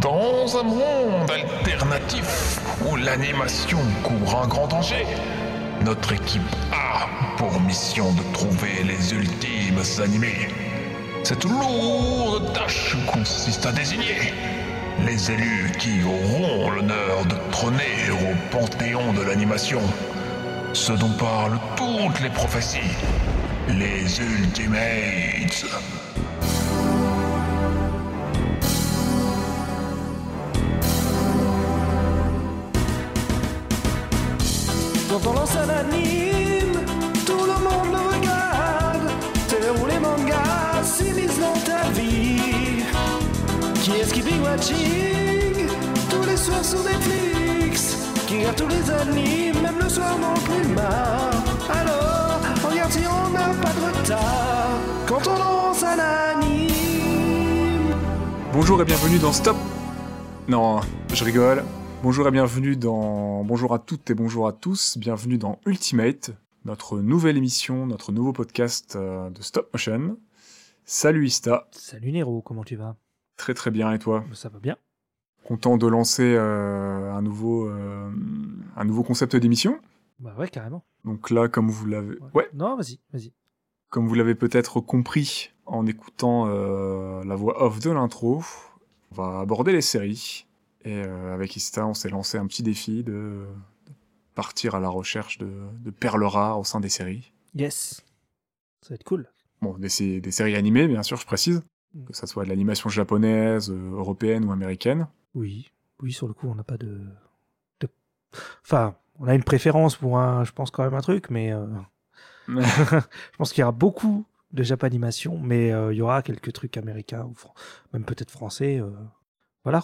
Dans un monde alternatif où l'animation court un grand danger, notre équipe a pour mission de trouver les ultimes animés. Cette lourde tâche consiste à désigner les élus qui auront l'honneur de trôner au panthéon de l'animation. Ce dont parlent toutes les prophéties. Les Ultimates. Watching tous les soirs sur Netflix Qui regarde tous les animes, même le soir dans le climat. Alors, regarde si on n'a pas de retard. Quand on lance un anime. Bonjour et bienvenue dans Stop. Non, je rigole. Bonjour et bienvenue dans. Bonjour à toutes et bonjour à tous. Bienvenue dans Ultimate, notre nouvelle émission, notre nouveau podcast euh, de Stop Motion. Salut Ista. Salut Nero, comment tu vas? Très très bien et toi? Ça va bien. Content de lancer euh, un nouveau euh, un nouveau concept d'émission? Bah ouais, carrément. Donc là, comme vous l'avez, ouais, Non, vas-y, vas-y. comme vous l'avez peut-être compris en écoutant euh, la voix off de l'intro, on va aborder les séries. Et avec Ista, on s'est lancé un petit défi de, de partir à la recherche de, de perles rares au sein des séries. Yes. Ça va être cool. Bon, des séries animées, bien sûr, je précise. Mm. Que ça soit de l'animation japonaise, euh, européenne ou américaine. Oui, oui, sur le coup, on n'a pas de... de- Enfin, on a une préférence pour un, je pense quand même un truc, mais euh, je pense qu'il y aura beaucoup de Japanimation, mais euh, il y aura quelques trucs américains ou fran- même peut-être français. euh, Voilà.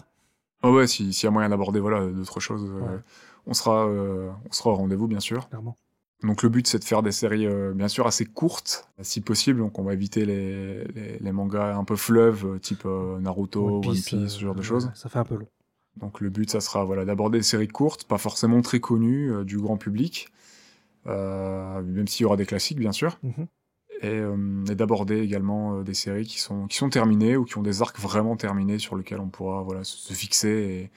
Ah ouais, si- s'il y a moyen d'aborder voilà, d'autres choses, Ouais. on, sera, on sera au rendez-vous, bien sûr. Clairement. Donc le but c'est de faire des séries euh, bien sûr assez courtes, si possible. Donc on va éviter les, les, les mangas un peu fleuves, euh, type euh, Naruto, One Piece, ce genre de choses. Ça fait un peu long. Donc le but ça sera voilà d'aborder des séries courtes, pas forcément très connues du grand public, même s'il y aura des classiques bien sûr, Mhm. et, euh, et d'aborder également euh, des séries qui sont qui sont terminées ou qui ont des arcs vraiment terminés sur lesquels on pourra voilà se, se fixer et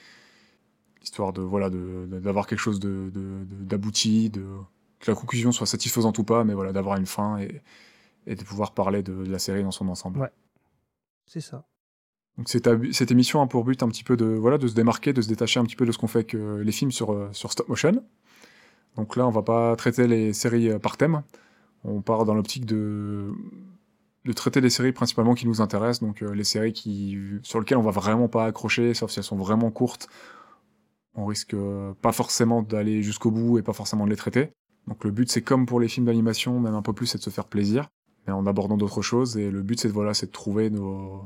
histoire de voilà de de- d'avoir quelque chose d'abouti, de, que la conclusion soit satisfaisante ou pas, mais voilà d'avoir une fin et et de pouvoir parler de, de la série dans son ensemble. Ouais. C'est ça. Donc cette, émission a pour but un petit peu de voilà de se démarquer, de se détacher un petit peu de ce qu'on fait avec euh, les films sur euh, sur stop motion. Donc là, on va pas traiter les séries euh, par thème. On part dans l'optique de de traiter les séries principalement qui nous intéressent, donc euh, les séries qui sur lesquelles on va vraiment pas accrocher, sauf si elles sont vraiment courtes. On risque euh, pas forcément d'aller jusqu'au bout et pas forcément de les traiter. Donc le but c'est comme pour les films d'animation, même un peu plus, c'est de se faire plaisir, mais en abordant d'autres choses. Et le but c'est de voilà, c'est de trouver nos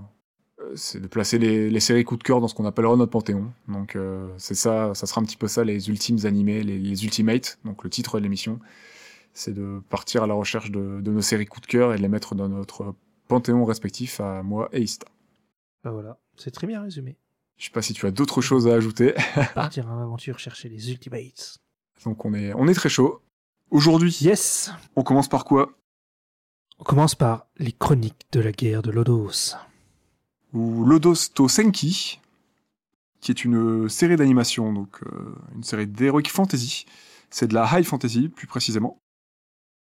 euh, c'est de placer les, les séries coup de cœur dans ce qu'on appellera notre panthéon. Donc euh, c'est ça, ça sera un petit peu ça, les ultimes animés, les, les ultimates, donc le titre de l'émission. C'est de partir à la recherche de, de nos séries coup de cœur et de les mettre dans notre panthéon respectif à moi et Ista. Bah voilà. C'est très bien résumé. Je sais pas si tu as d'autres choses à ajouter. Partir en aventure chercher les Ultimates. Donc on est, on est très chaud. Aujourd'hui, Yes. on commence par quoi? On commence par les chroniques de la guerre de Lodos. Ou Lodos to Senki, qui est une série d'animation, donc euh, une série d'heroic fantasy. C'est de la high fantasy, plus précisément.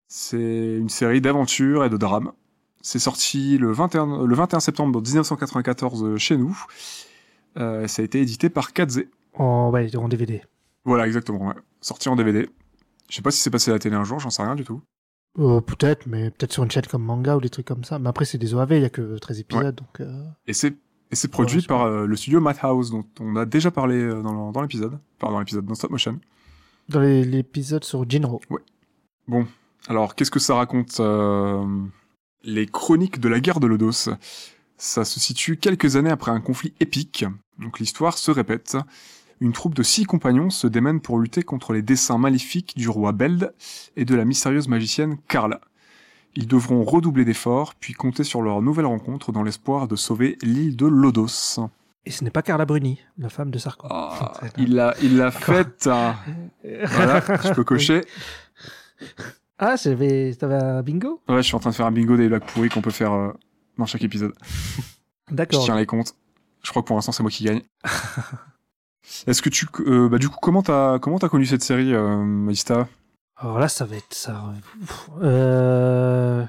C'est une série d'aventure et de drame. C'est sorti le 21, le 21 septembre 1994 chez nous. Euh, ça a été édité par Kadze. En, ouais, en DVD. Voilà, exactement. ouais. Sorti en DVD. Je sais pas si c'est passé à la télé un jour, j'en sais rien du tout. Euh, peut-être, mais peut-être sur une chaîne comme manga ou des trucs comme ça. Mais après, c'est des OAV, il y a que 13 épisodes, donc... euh, Et c'est et c'est produit Ouais, par euh, le studio Madhouse, dont on a déjà parlé dans l'épisode. Enfin, dans l'épisode, dans Stop Motion. Dans l'épisode sur Jinro. Bon, alors qu'est-ce que ça raconte Les chroniques de la guerre de Lodos? Ça se situe quelques années après un conflit épique. Donc l'histoire se répète. Une troupe de six compagnons se démène pour lutter contre les desseins maléfiques du roi Beld et de la mystérieuse magicienne Carla. Ils devront redoubler d'efforts, puis compter sur leur nouvelle rencontre dans l'espoir de sauver l'île de Lodos. Et ce n'est pas Carla Bruni, la femme de Sarko. Ah, il l'a, il l'a faite. hein. Voilà, je peux cocher. Ah, j'avais- t'avais un bingo? Ouais, je suis en train de faire un bingo des blagues pourries qu'on peut faire euh, dans chaque épisode. Je D'accord. tiens les comptes. Je crois que pour l'instant, c'est moi qui gagne. Est-ce que tu, euh, bah, du coup, comment t'as, comment t'as connu cette série, euh, Ista? Alors là, ça va être ça. Euh...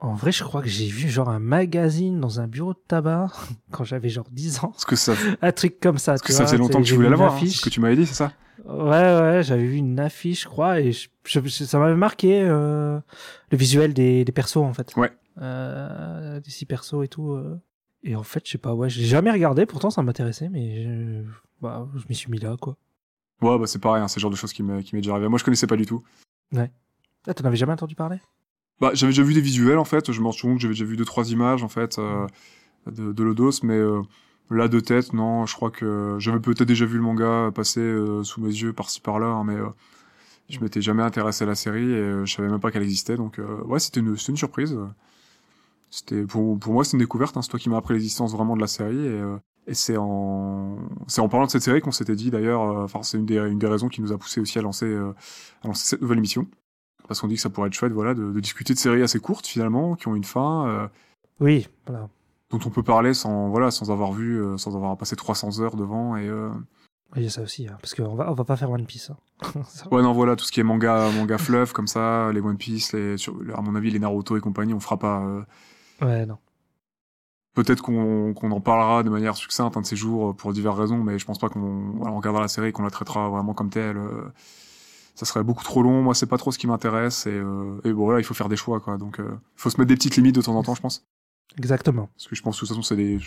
En vrai, je crois que j'ai vu genre un magazine dans un bureau de tabac quand j'avais genre 10 ans. Parce que ça, Un truc comme ça. parce que ça faisait longtemps que tu voulais vu la une voir. hein, affiche. ce que tu m'avais dit, c'est ça? Ouais, ouais, j'avais vu une affiche, je crois, et je- je- ça m'avait marqué euh, le visuel des, des persos, en fait. Ouais. Euh, des six persos et tout. euh. Et en fait, je sais pas, ouais, j'ai jamais regardé, pourtant ça m'intéressait, mais je, bah, je m'y suis mis là, quoi. Ouais, bah c'est pareil, hein, c'est le genre de choses qui m'est, qui m'est déjà arrivé. Moi, je connaissais pas du tout. Ah, t'en avais jamais entendu parler? Bah, j'avais déjà vu des visuels, en fait. Je m'en souviens que j'avais déjà vu deux, trois images, en fait, euh, de, de Lodos, mais euh, là, de tête, non, je crois que j'avais peut-être déjà vu le manga passer euh, sous mes yeux par-ci par-là, hein, mais je m'étais jamais intéressé à la série et je savais même pas qu'elle existait. Donc, ouais, c'était une, c'était une surprise. C'était, pour, pour moi, c'est une découverte. Hein, c'est toi qui m'as appris l'existence vraiment de la série et, euh, et c'est en, c'est en parlant de cette série qu'on s'était dit d'ailleurs, euh, enfin, c'est une des, une des raisons qui nous a poussé aussi à lancer, euh, à lancer cette nouvelle émission. Parce qu'on dit que ça pourrait être chouette, voilà, de, de discuter de séries assez courtes finalement, qui ont une fin, euh, Oui, voilà. dont on peut parler sans, voilà, sans avoir vu, sans avoir passé 300 heures devant. Et euh... Il y a ça aussi, hein, parce qu'on va, on va pas faire One Piece. hein. Ouais, non, voilà, tout ce qui est manga, manga fleuve comme ça, les One Piece, les, sur- à mon avis, les Naruto et compagnie, on fera pas. euh, Ouais, non. Peut-être qu'on qu'on en parlera de manière succincte un de ces jours euh, pour diverses raisons, mais je pense pas qu'on regardera la série et qu'on la traitera vraiment comme telle. euh, ça serait beaucoup trop long. Moi, c'est pas trop ce qui m'intéresse. Et, euh, et bon, voilà, il faut faire des choix, quoi. Donc, il faut se mettre des petites limites de temps en temps, je pense. Exactement. Parce que je pense que de toute façon, c'est des,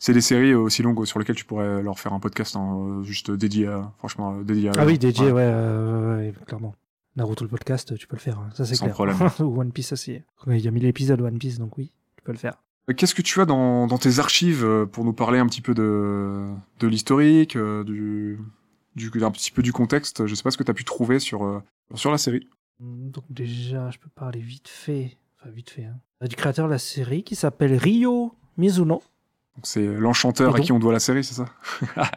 c'est des séries aussi longues sur lesquelles tu pourrais leur faire un podcast hein, juste dédié à, franchement, dédié à. Ah oui, dédié, Ouais. ouais, ouais, ouais, clairement. Naruto le podcast, tu peux le faire, hein, ça c'est Sans clair. problème. Ou One Piece aussi. Il y a 1000 épisodes One Piece, donc oui, tu peux le faire. Euh, Qu'est-ce que tu as dans, dans tes archives euh, pour nous parler un petit peu de, de l'historique, euh, du, du, un petit peu du contexte? Je sais pas ce que tu as pu trouver sur, sur la série. Donc déjà, je peux parler vite fait, enfin vite fait, hein, du créateur de la série qui s'appelle Ryo Mizuno. Donc, C'est l'enchanteur à qui on doit la série, c'est ça?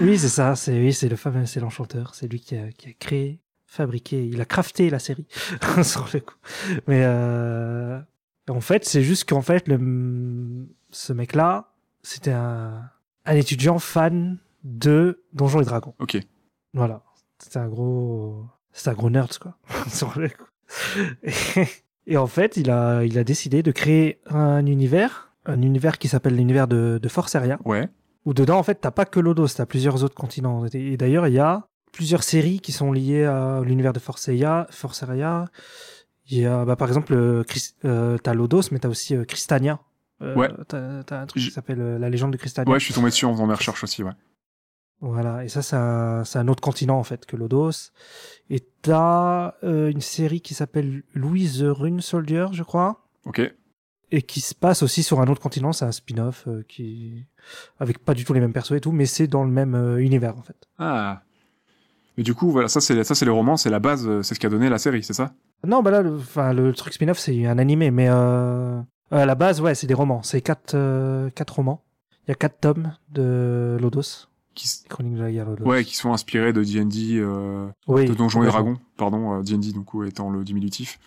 Oui, c'est ça, c'est oui, le fameux, c'est l'enchanteur, c'est lui qui a, qui a créé, fabriqué, il a crafté la série sur le coup. Mais euh, en fait, c'est juste qu'en fait, le, ce mec-là, c'était un, un étudiant fan de Donjons et Dragons. Ok. Voilà, c'était un gros, c'était un gros nerd quoi. sur le coup. Et, et en fait, il a, il a décidé de créer un univers, un univers qui s'appelle l'univers de, de Forceria Ouais. où dedans, en fait, t'as pas que Lodos, t'as plusieurs autres continents. Et d'ailleurs, il y a plusieurs séries qui sont liées à l'univers de Forceria. Forceria. Il y a, bah, par exemple, euh, Chris- euh, t'as Lodos, mais t'as aussi euh, Cristania. Euh, Ouais. T'as, t'as un truc qui s'appelle La légende de Cristania. Ouais, je suis tombé dessus en faisant mes recherches aussi, ouais. Voilà. Et ça, c'est un, c'est un autre continent, en fait, que Lodos. Et t'as une série qui s'appelle Louise the Rune Soldier, je crois. Ok. et qui se passe aussi sur un autre continent. C'est un spin-off qui avec pas du tout les mêmes persos et tout, mais c'est dans le même univers en fait. Ah. Mais du coup, voilà, ça c'est ça c'est les romans, c'est la base, euh, c'est ce qui a donné la série, c'est ça? Non, bah là, le, enfin le truc spin-off c'est un animé, mais euh, à la base ouais c'est des romans. C'est quatre euh, quatre romans. Il y a quatre tomes de Lodos, qui, s- Chroniques de la guerre Lodos. Ouais, qui sont inspirés de D&D, euh, oui, de Donjons et. Dragons, pardon, euh, D&D du coup étant le diminutif,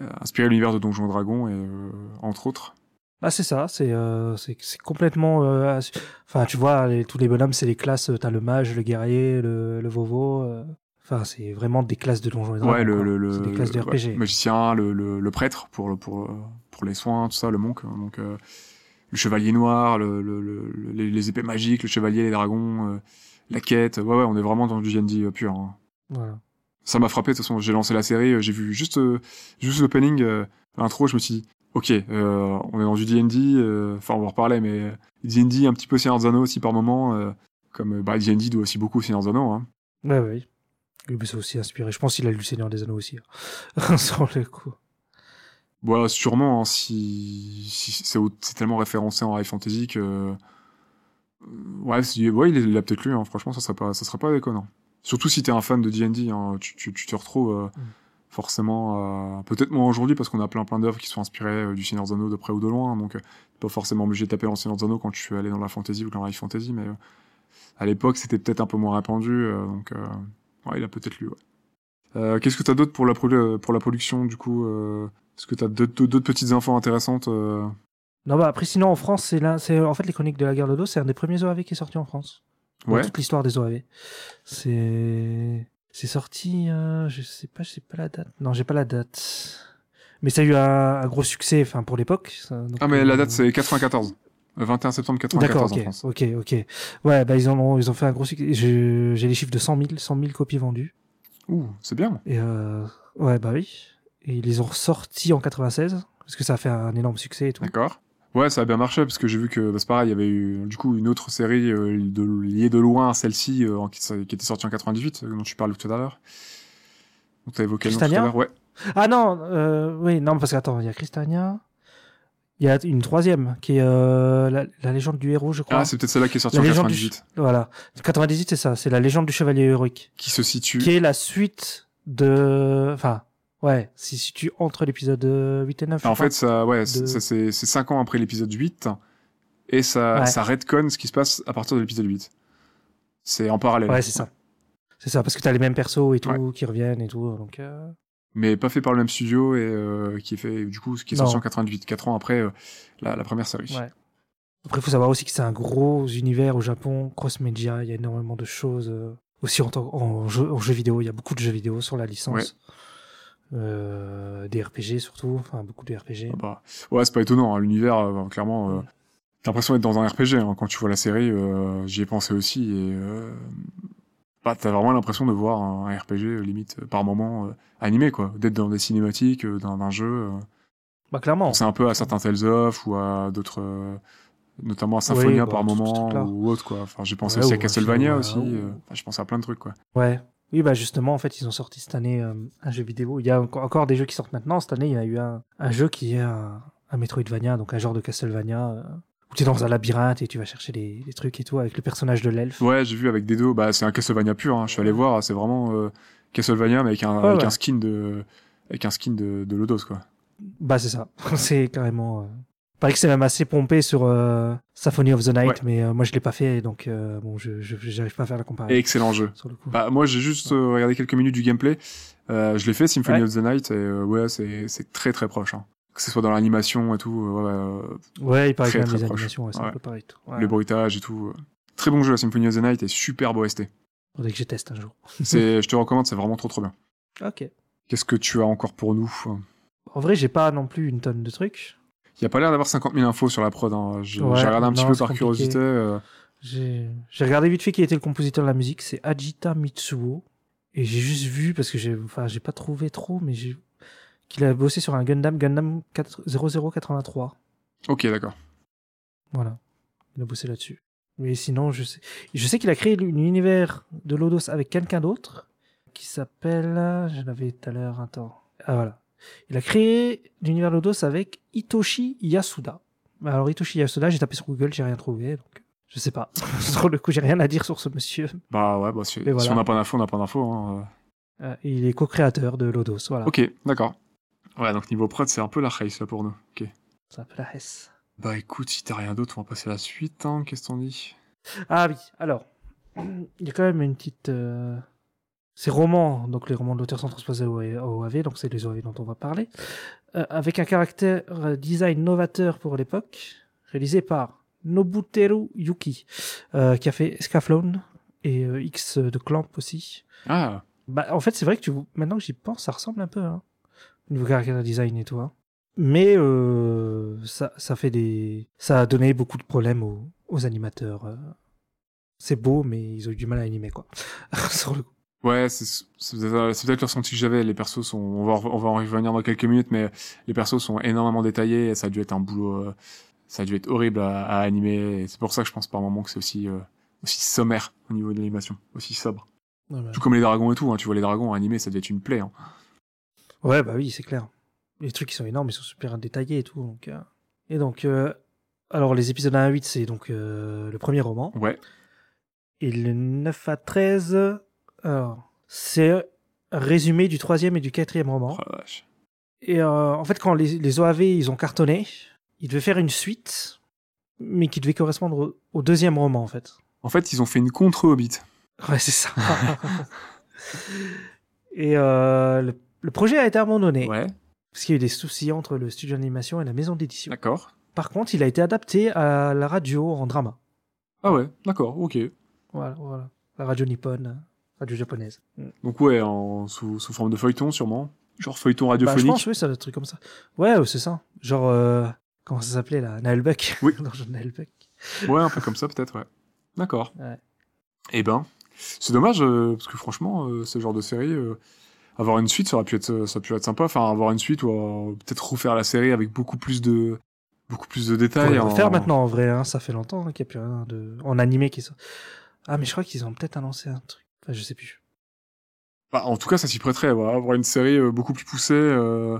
euh, inspiré de l'univers de Donjons et Dragons et euh, entre autres. Bah c'est ça, c'est euh, c'est complètement. euh, Enfin tu vois les- tous les bonhommes c'est les classes. euh, T'as le mage, le guerrier, le, le vovo. euh, Enfin c'est vraiment des classes de Donjons et Dragons. ouais, le, le, le c'est des classes de ouais, magicien, le, le, le prêtre pour le pour pour les soins, tout ça, le monk, donc euh, le chevalier noir, le, le, le- les, les épées magiques, le chevalier, les dragons, la quête. Ouais, ouais, on est vraiment dans du D&D pur. hein. Voilà. ça m'a frappé de toute façon j'ai lancé la série j'ai vu juste juste l'opening l'intro je me suis dit ok euh, on est dans du D&D euh, enfin on va en reparler mais D&D un petit peu Seigneur Anneaux aussi par moment euh, comme euh, bah, D&D doit aussi beaucoup au Seigneur Anneaux hein. Ouais. Oui, mais c'est aussi inspiré. Je pense qu'il a lu Seigneur des Anneaux aussi. hein. Sur le coup. Bah, sûrement hein, si, si c'est tellement référencé en high fantasy que ouais, il il l'a peut-être lu hein. franchement ça serait pas ça serait pas déconnant surtout si t'es un fan de D&D hein, tu, tu, tu te retrouves euh, Mm. Forcément euh, peut-être moins aujourd'hui parce qu'on a plein plein d'œuvres qui sont inspirées euh, du Seigneur des Anneaux de près ou de loin donc euh, pas forcément obligé de taper dans le Seigneur des Anneaux quand tu es allé dans la fantasy ou dans la fantasy mais euh, à l'époque c'était peut-être un peu moins répandu donc ouais il a peut-être lu ouais. Qu'est-ce que t'as d'autre pour la pour la production du coup est-ce que t'as d'autres d'autres petites infos intéressantes Non, bah après, sinon en France, c'est là, c'est en fait les chroniques de la guerre de dos, c'est un des premiers OAV qui est sorti en France. Dans Ouais. toute l'histoire des OAV. C'est, c'est sorti, euh, je sais pas, je sais pas la date. Non, j'ai pas la date. Mais ça a eu un, un gros succès, enfin pour l'époque. Ah, mais la euh, date, c'est 94. Le 21 septembre 94 D'accord, en ok, France. ok, ok. Ouais, bah ils ont, ils ont fait un gros succès. J'ai les chiffres de 100 000, 100 000 copies vendues. Ouh, c'est bien. Et euh, ouais, bah oui. Et ils les ont ressortis en 96 parce que ça a fait un énorme succès et tout. D'accord. Ouais, ça a bien marché parce que j'ai vu que bah, c'est pareil, il y avait eu du coup une autre série euh, de, liée de loin à celle-ci euh, qui, qui était sortie en 98, euh, dont tu parles tout à l'heure. Donc t'as évoqué le nom tout à Cristania l'heure, ouais. Ah non, euh, oui, non, parce qu'attends, il y a Cristania. Il y a une troisième qui est la, la légende du héros, je crois. Ah, c'est peut-être celle-là qui est sortie La en légende du 98, Voilà. 98, c'est ça. C'est la légende du chevalier héroïque. qui se situe. Qui est la suite de. Enfin, ouais, si si tu entre l'épisode euh, 8 et 9. je En fait, ça, ouais, de- ça, c'est c'est cinq ans après l'épisode 8 et ça, Ouais. ça redconne ce qui se passe à partir de l'épisode 8. C'est en parallèle. Ouais, c'est ça. C'est ça, parce que t'as les mêmes persos et tout qui reviennent et tout. Donc, euh, Mais pas fait par le même studio et euh, qui est fait du coup ce qui est sorti en 88, 4 ans après euh, la, la première série. Ouais. Après, il faut savoir aussi que c'est un gros univers au Japon, cross-media, il y a énormément de choses. euh, aussi en, jeu, en jeux vidéo, il y a beaucoup de jeux vidéo sur la licence. Euh, des RPG surtout, enfin beaucoup de RPG. Ah bah, ouais, c'est pas étonnant. hein, L'univers, euh, clairement, euh, j'ai l'impression d'être dans un RPG. hein, quand tu vois la série, euh, j'y ai pensé aussi. Et euh, bah, t'as vraiment l'impression de voir un, RPG euh, limite euh, par moment euh, animé, quoi. D'être dans des cinématiques, euh, d'un jeu. euh. Bah clairement. C'est un peu à certains Tales of ou à d'autres. euh, notamment à Symphonia bah, par moment ou autre quoi. Enfin, j'ai pensé Ouais, aussi à Castlevania aussi. euh, enfin, je pensé à plein de trucs quoi. Ouais. Oui, bah justement, en fait, ils ont sorti cette année euh, un jeu vidéo. Il y a encore, des jeux qui sortent maintenant. Cette année, il y a eu un, un jeu qui est un, un Metroidvania, donc un genre de Castlevania, euh, où tu es dans un labyrinthe et tu vas chercher des, des trucs et tout avec le personnage de l'elfe. Ouais, j'ai vu avec Dedo, bah c'est un Castlevania pur. Hein. Je suis allé voir, c'est vraiment euh, Castlevania mais avec un, Ouais, avec ouais. un skin de avec un skin de, de Lodos quoi. Bah, c'est ça. c'est carrément. Paraît que c'est même assez pompé sur euh, Symphony of the Night, Ouais. mais euh, moi je l'ai pas fait, donc euh, bon, je j'arrive pas à faire la comparaison. Excellent jeu. Sur le coup. Bah moi j'ai juste regardé quelques minutes du gameplay. Je l'ai fait Symphony Ouais. of the Night et ouais c'est c'est très très proche. Hein. Que ce soit dans l'animation et tout, ouais, il paraît très, que même très les proche. animations, c'est un peu pareil. Tout. Les bruitages et tout. Très bon jeu Symphony of the Night et super beau ST. Faudrait que je teste un jour. C'est je te recommande, c'est vraiment trop trop bien. Ok. Qu'est-ce que tu as encore pour nous En vrai, j'ai pas non plus une tonne de trucs. Il y a pas l'air d'avoir 50 000 infos sur la prod. Hein. J'ai Ouais, regardé un petit peu par compliqué. curiosité. euh, J'ai regardé vite fait qui était le compositeur de la musique, c'est Ajita Mitsuo. Et j'ai juste vu, parce que j'ai enfin, pas trouvé trop, mais j'ai qu'il a bossé sur un Gundam, Gundam 4 0083. Ok, d'accord. Voilà. Il a bossé là-dessus. Mais sinon, je sais, je sais qu'il a créé l'univers de Lodos avec quelqu'un d'autre qui s'appelle, je l'avais tout à l'heure, attends. Ah voilà. Il a créé l'univers Lodos avec Hitoshi Yasuda. Alors Hitoshi Yasuda, j'ai tapé sur Google, j'ai rien trouvé, donc je sais pas. sur le coup, j'ai rien à dire sur ce monsieur. Bah ouais, bah, si, Mais voilà. si on n'a pas d'infos, on n'a pas d'infos. Hein. Euh, il est co-créateur de Lodos, voilà. Ok, d'accord. Ouais, donc niveau prod, c'est un peu la race là pour nous. Ok. Ça s'appelle la S. Bah écoute, si t'as rien d'autre, on va passer à la suite. Hein. Qu'est-ce qu'on dit Ah oui, alors, il y a quand même une petite... euh, Ces romans, donc les romans de l'auteur sont transposés au OAV, donc c'est les OAV dont on va parler, euh, avec un caractère euh, design novateur pour l'époque, réalisé par Nobuteru Yuki, euh, qui a fait Scaflone et euh, X de Clamp aussi. Ah, Bah, en fait, c'est vrai que tu... maintenant que j'y pense, ça ressemble un peu, hein, au niveau caractère design et tout. hein. Mais ça, ça fait des, ça a donné beaucoup de problèmes aux, aux animateurs. C'est beau, mais ils ont eu du mal à animer quoi. Sur le coup. Ouais, c'est c'est peut-être le ressenti que j'avais. Les persos sont, on va, on va en revenir dans quelques minutes, mais les persos sont énormément détaillés et ça a dû être un boulot, euh, ça a dû être horrible à, à animer. C'est pour ça que je pense par moment que c'est aussi, euh, aussi sommaire au niveau de l'animation, aussi sobre. Tout comme les dragons et tout. Hein. Tu vois les dragons animés, ça devait être une plaie. Hein. Ouais, bah oui, c'est clair. Les trucs ils sont énormes, ils sont super détaillés et tout. Donc, euh. Et donc, euh, alors les épisodes 1 à 8, c'est donc euh, le premier roman. Ouais. Et le 9 à 13, alors, c'est résumé du troisième et du quatrième roman. Oh vache. Et euh, en fait, quand les, les OAV ils ont cartonné, ils devaient faire une suite, mais qui devait correspondre au, au deuxième roman en fait. En fait, ils ont fait une contre Hobbit. Ouais, c'est ça. et euh, le, le projet a été abandonné Ouais. parce qu'il y a eu des soucis entre le studio d'animation et la maison d'édition. D'accord. par contre, il a été adapté à la radio en drama. Ah ouais, d'accord, ok. Voilà, voilà. La radio nippone, radio japonaise. Donc ouais, en, sous, sous forme de feuilleton sûrement. Genre feuilleton Bah, je radiophonique. pense, oui, être un truc comme ça. Ouais, c'est ça. Genre, euh, comment ça s'appelait là? Naël Beck? Oui. Ouais, un peu comme ça peut-être, ouais. D'accord. Ouais. Eh ben, c'est dommage, euh, parce que franchement, euh, ce genre de série, avoir une suite, ça aurait pu être, ça aurait pu être sympa. Enfin, avoir une suite ou peut-être refaire la série avec beaucoup plus de, beaucoup plus de Faut détails. le en- faire maintenant en vrai, hein, ça fait longtemps hein, qu'il n'y a plus rien de... en animé qui sort. Ah, mais je crois qu'ils ont peut-être annoncé un truc. Enfin, je sais plus. Bah, en tout cas, ça s'y prêterait, voilà, avoir une série euh, beaucoup plus poussée. euh,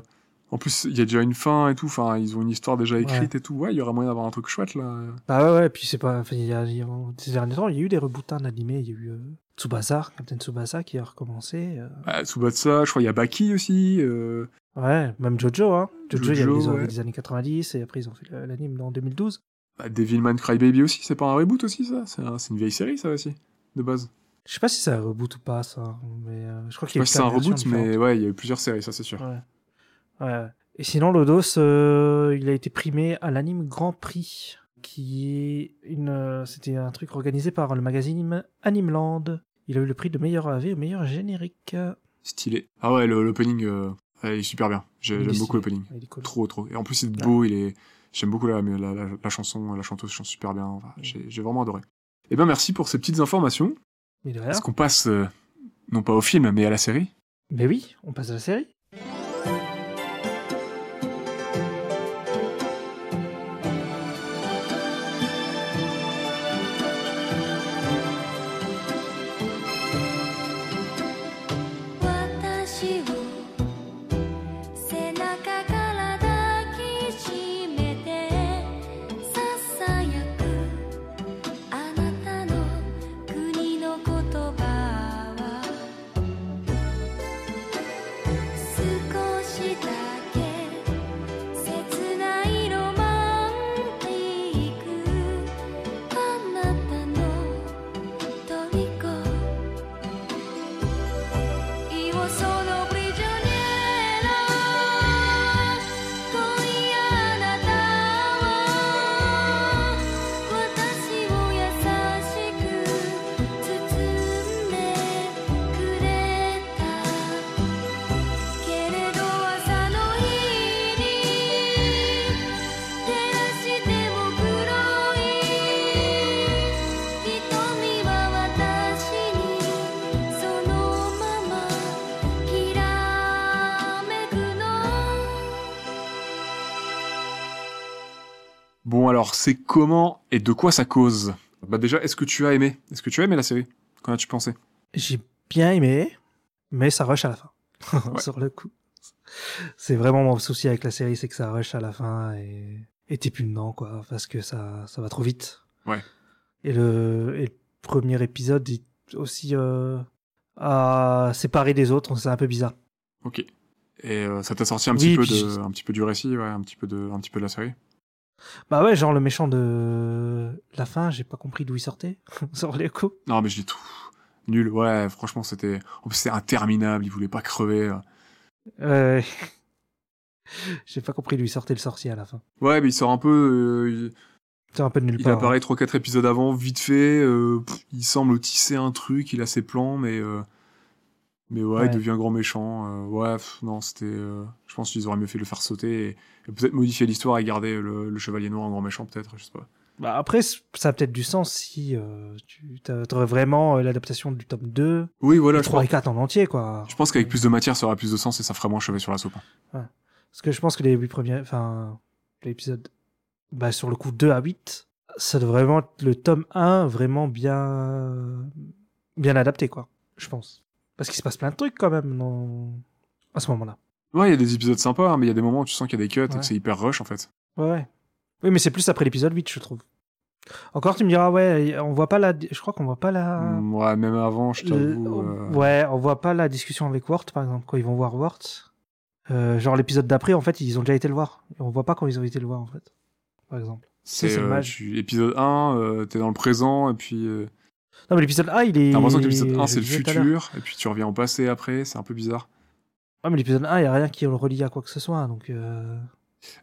En plus, il y a déjà une fin et tout. Enfin, ils ont une histoire déjà écrite et tout. Ouais, il y aurait moyen d'avoir un truc chouette là. Bah ouais, ouais, puis c'est pas. Enfin, il y a, il y a- ces derniers temps, il y a eu des reboots d'animé. Il y a eu euh, Tsubasa, Captain Tsubasa qui a recommencé. euh. Bah, Tsubasa, je crois il y a Baki aussi. euh, Ouais, même Jojo, hein. Jojo, il y a des, ouais. des années 90 et après ils ont fait l'anime en 2012. Bah, Devilman Crybaby aussi, c'est pas un reboot aussi ça? C'est un- c'est une vieille série ça aussi, de base. Je sais pas si c'est un reboot ou pas, ça. Mais euh, je crois qu'il y a c'est un reboot, mais ouais, il y a eu plusieurs séries, ça c'est sûr. Ouais. ouais. Et sinon, Lodos, euh, il a été primé à l'anime Grand Prix, qui est une. euh, C'était un truc organisé par le magazine Animeland. Il a eu le prix de meilleur AV, meilleur générique. Stylé. Ah ouais, l'opening, euh, ouais, il est super bien. J'aime beaucoup l'opening. Cool. Trop, trop. Et en plus, il est Ouais. beau, il est. J'aime beaucoup la, la, la, la chanson, la chanteuse chante super bien. Enfin, j'ai vraiment adoré. Eh ben, merci pour ces petites informations. Est-ce qu'on passe, euh, non pas au film, mais à la série? Mais oui, on passe à la série. Comment et de quoi ça cause Bah déjà, est-ce que tu as aimé Est-ce que tu as aimé la série Qu'en as-tu pensé J'ai bien aimé, mais ça rush à la fin. Ouais. Sur le coup. C'est vraiment mon souci avec la série, c'est que ça rush à la fin et et t'es plus dedans, quoi, parce que ça, ça va trop vite. Ouais. Et le, et le premier épisode est aussi euh, à séparer des autres, c'est un peu bizarre. Ok. Et euh, ça t'a sorti un Oui, petit, peu de, je- un petit peu du récit, ouais, un petit peu de, un petit peu de la série Bah ouais, genre le méchant de la fin, j'ai pas compris d'où il sortait. Sur les coups. Non, mais je dis tout. Nul, ouais, franchement, c'était. En plus, c'était interminable, il voulait pas crever. Euh... j'ai pas compris d'où il sortait le sorcier à la fin. Ouais, mais il sort un peu. euh, C'est un peu de nulle il part. hein. apparaît 3-4 épisodes avant, vite fait. euh, pff, il semble tisser un truc, il a ses plans, mais. euh, Mais ouais, Ouais. il devient grand méchant. euh, ouais, pff, non, c'était. Je pense qu'ils auraient mieux fait de le faire sauter et peut-être modifier l'histoire et garder le, le chevalier noir en grand méchant, peut-être, je sais pas. Bah après, ça a peut-être du sens si euh, tu aurais vraiment euh, l'adaptation du tome 2, Oui, voilà, et je 3 pense, et 4 en entier, quoi. je pense qu'avec plus de matière, ça aura plus de sens et ça ferait moins chevet sur la soupe. hein. Parce que je pense que les 8 premiers, enfin, l'épisode, bah sur le coup 2 à 8, ça devrait vraiment être le tome 1 vraiment bien, bien adapté, quoi. Je pense. Parce qu'il se passe plein de trucs quand même dans... à ce moment-là. Ouais, il y a des épisodes sympas, hein, mais il y a des moments où tu sens qu'il y a des cuts et que c'est hyper rush en fait. Ouais, ouais. Oui, mais c'est plus après l'épisode 8, je trouve. Encore, tu me diras, ouais, on voit pas la. Je crois qu'on voit pas la. Mm, Ouais, même avant, je t'avoue. euh, Ouais, on voit pas la discussion avec Wart, par exemple, quand ils vont voir Wart. Euh, genre l'épisode d'après, en fait, ils ont déjà été le voir. Et on voit pas quand ils ont été le voir, en fait. Par exemple. C'est euh, tu- épisode 1, euh, t'es dans le présent, et puis euh, Non, mais l'épisode 1, il est. t'as l'impression que l'épisode 1 je c'est le futur, et puis tu reviens au passé après, c'est un peu bizarre. Ouais, mais l'épisode 1, il y a rien qui le relie à quoi que ce soit, donc. Euh...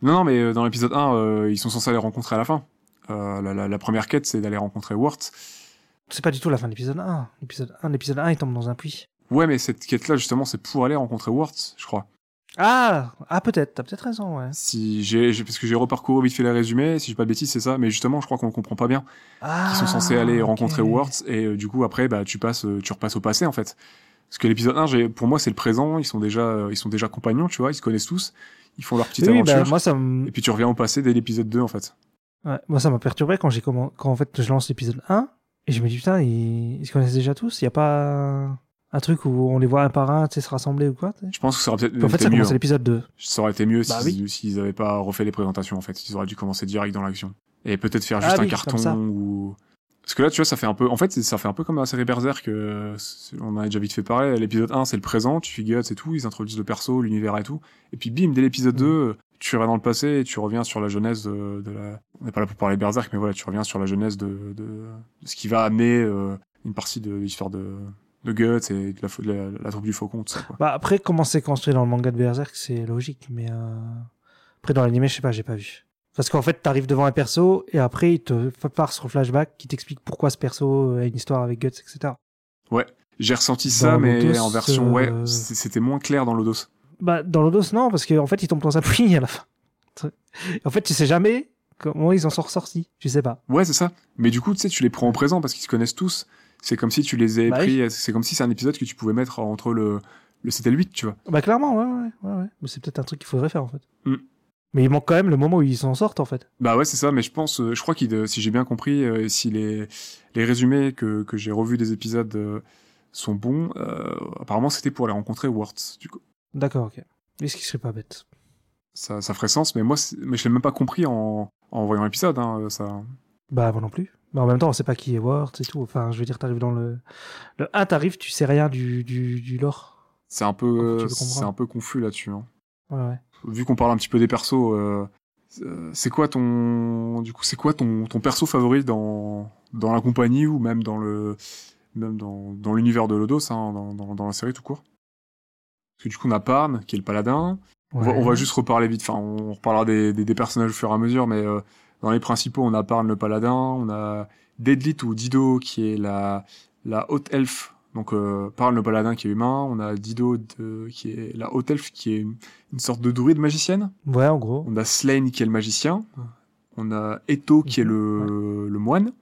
Non, non, mais euh, dans l'épisode 1, euh, ils sont censés aller rencontrer à la fin. Euh, la, la- la première quête, c'est d'aller rencontrer Wirt. C'est pas du tout la fin de l'épisode 1. L'épisode 1, l'épisode 1, il tombe dans un puits. Ouais, mais cette quête-là, justement, c'est pour aller rencontrer Wirt, je crois. Ah, ah peut-être, t'as peut-être raison, ouais. Si j'ai, parce que j'ai reparcouru vite fait les résumés, si j'ai pas de bêtises, c'est ça. Mais justement, je crois qu'on comprend pas bien. Ah, Ils sont censés aller rencontrer Wirt et euh, du coup après, bah tu passes, tu repasses au passé en fait. Parce que l'épisode 1, j'ai, pour moi, c'est le présent. Ils sont déjà, euh, ils sont déjà compagnons, tu vois. Ils se connaissent tous. Ils font leur petite Oui, aventure. bah, moi ça me, Et puis tu reviens au passé dès l'épisode 2 en fait. ouais, moi ça m'a perturbé quand j'ai quand en fait je lance l'épisode 1 et je me dis putain ils, ils se connaissent déjà tous. Il y a pas un truc où on les voit un par un, tu sais, se rassembler ou quoi. Je pense que ça aurait peut-être en fait ça mieux. commence à hein. l'épisode 2. Ça aurait été mieux Bah s'ils s'ils avaient pas refait les présentations en fait. Ils auraient dû commencer direct dans l'action. Et peut-être faire juste Ah un oui, comme ça. carton ou. Parce que là, tu vois, ça fait un peu. En fait, c'est- ça fait un peu comme la série Berserk. euh, c'est- on a déjà vite fait parler. L'épisode 1, c'est le présent, tu fais Guts et tout. Ils introduisent le perso, l'univers et tout. Et puis bim, dès l'épisode Mm. 2, tu reviens dans le passé et tu reviens sur la jeunesse de, de la. On n'est pas là pour parler Berserk, mais voilà, tu reviens sur la jeunesse de, de, de ce qui va amener euh, une partie de l'histoire de, de Guts et de la, de la, la troupe du faucon, tout ça, quoi. Bah après comment c'est construit dans le manga de Berserk, c'est logique, mais euh... après dans l'animé, je sais pas, j'ai pas vu. Parce qu'en fait, t'arrives devant un perso et après il te part sur le flashback qui t'explique pourquoi ce perso a une histoire avec Guts, etc. J'ai ressenti ça, mais Lodos, en version, ouais, euh, c'était moins clair dans Lodos. Bah, dans l'Odos, non, parce qu'en fait, ils tombent dans un puits à la fin. En fait, tu sais jamais comment ils en sont ressortis. Tu sais pas. Ouais, c'est ça. Mais du coup, tu sais, tu les prends au présent parce qu'ils se connaissent tous. C'est comme si tu les avais Bah pris. C'est comme si c'est un épisode que tu pouvais mettre entre le, le 7 et le 8, tu vois. Bah, clairement, ouais, ouais, ouais. ouais. Mais c'est peut-être un truc qu'il faudrait faire, en fait. Mm. Mais il manque quand même le moment où ils s'en sortent, en fait. Bah ouais, c'est ça. Mais je pense, euh, je crois qu'il, si j'ai bien compris, euh, si les, les résumés que, que j'ai revus des épisodes euh, sont bons, euh, apparemment c'était pour aller rencontrer Wirtz. Du coup, D'accord, ok. Mais ce qui serait pas bête. ça, ça ferait sens. Mais moi, mais je l'ai même pas compris en, en voyant l'épisode. Hein, ça. Bah, moi non plus. Mais en même temps, on sait pas qui est Ward et tout. Enfin, je veux dire, t'arrives dans le. Le 1, t'arrives, tu sais rien du, du, du lore. C'est un peu, euh, c'est un peu confus là-dessus. Hein. Ouais, ouais. Vu qu'on parle un petit peu des persos, euh, euh, c'est quoi ton, du coup, c'est quoi ton, ton perso favori dans, dans la compagnie ou même dans le, même dans, dans l'univers de Lodos, hein, dans, dans, dans la série tout court? Parce que du coup, on a Parn, qui est le paladin. On, va, on va juste reparler vite, enfin, on reparlera des, des, des personnages au fur et à mesure, mais euh, dans les principaux, on a Parn le paladin, on a Deadlit ou Dido, qui est la, la haute elfe. Donc, euh, Parn le paladin qui est humain, on a Dido de- qui est la haute elfe, qui est une, sorte de druide magicienne. Ouais, en gros. On a Slane qui est le magicien. On a Eto qui est le, le moine.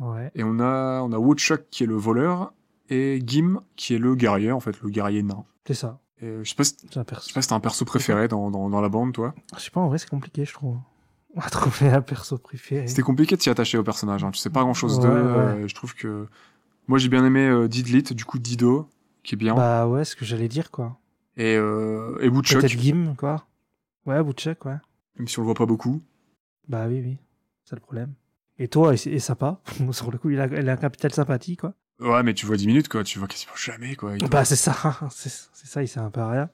Ouais. Et on a, on a Woodchuck qui est le voleur. Et Gim qui est le guerrier, en fait, le guerrier nain. C'est ça. Et, je sais pas si, C'est un t'as un perso préféré dans, dans, dans la bande, toi. Je sais pas, en vrai, c'est compliqué, je trouve. On va trouver un perso préféré. C'était compliqué de s'y attacher au personnage. Hein. Tu sais pas grand chose Ouais, d'eux. ouais. euh, je trouve que. Moi, j'ai bien aimé euh, Didlit, du coup, Dido, qui est bien. Bah ouais, ce que j'allais dire, quoi. Et, euh, et Woodchuck, Peut-être Gim, quoi. Ouais, Woodchuck, ouais. même si on le voit pas beaucoup. Bah oui, oui. C'est le problème. Et toi, est, est sympa. Sur le coup, il a, il a un capital sympathie, quoi. Ouais, mais tu vois 10 minutes, quoi. Tu vois quasiment jamais, quoi. Bah c'est ça. C'est c'est ça, il sert un peu à rien.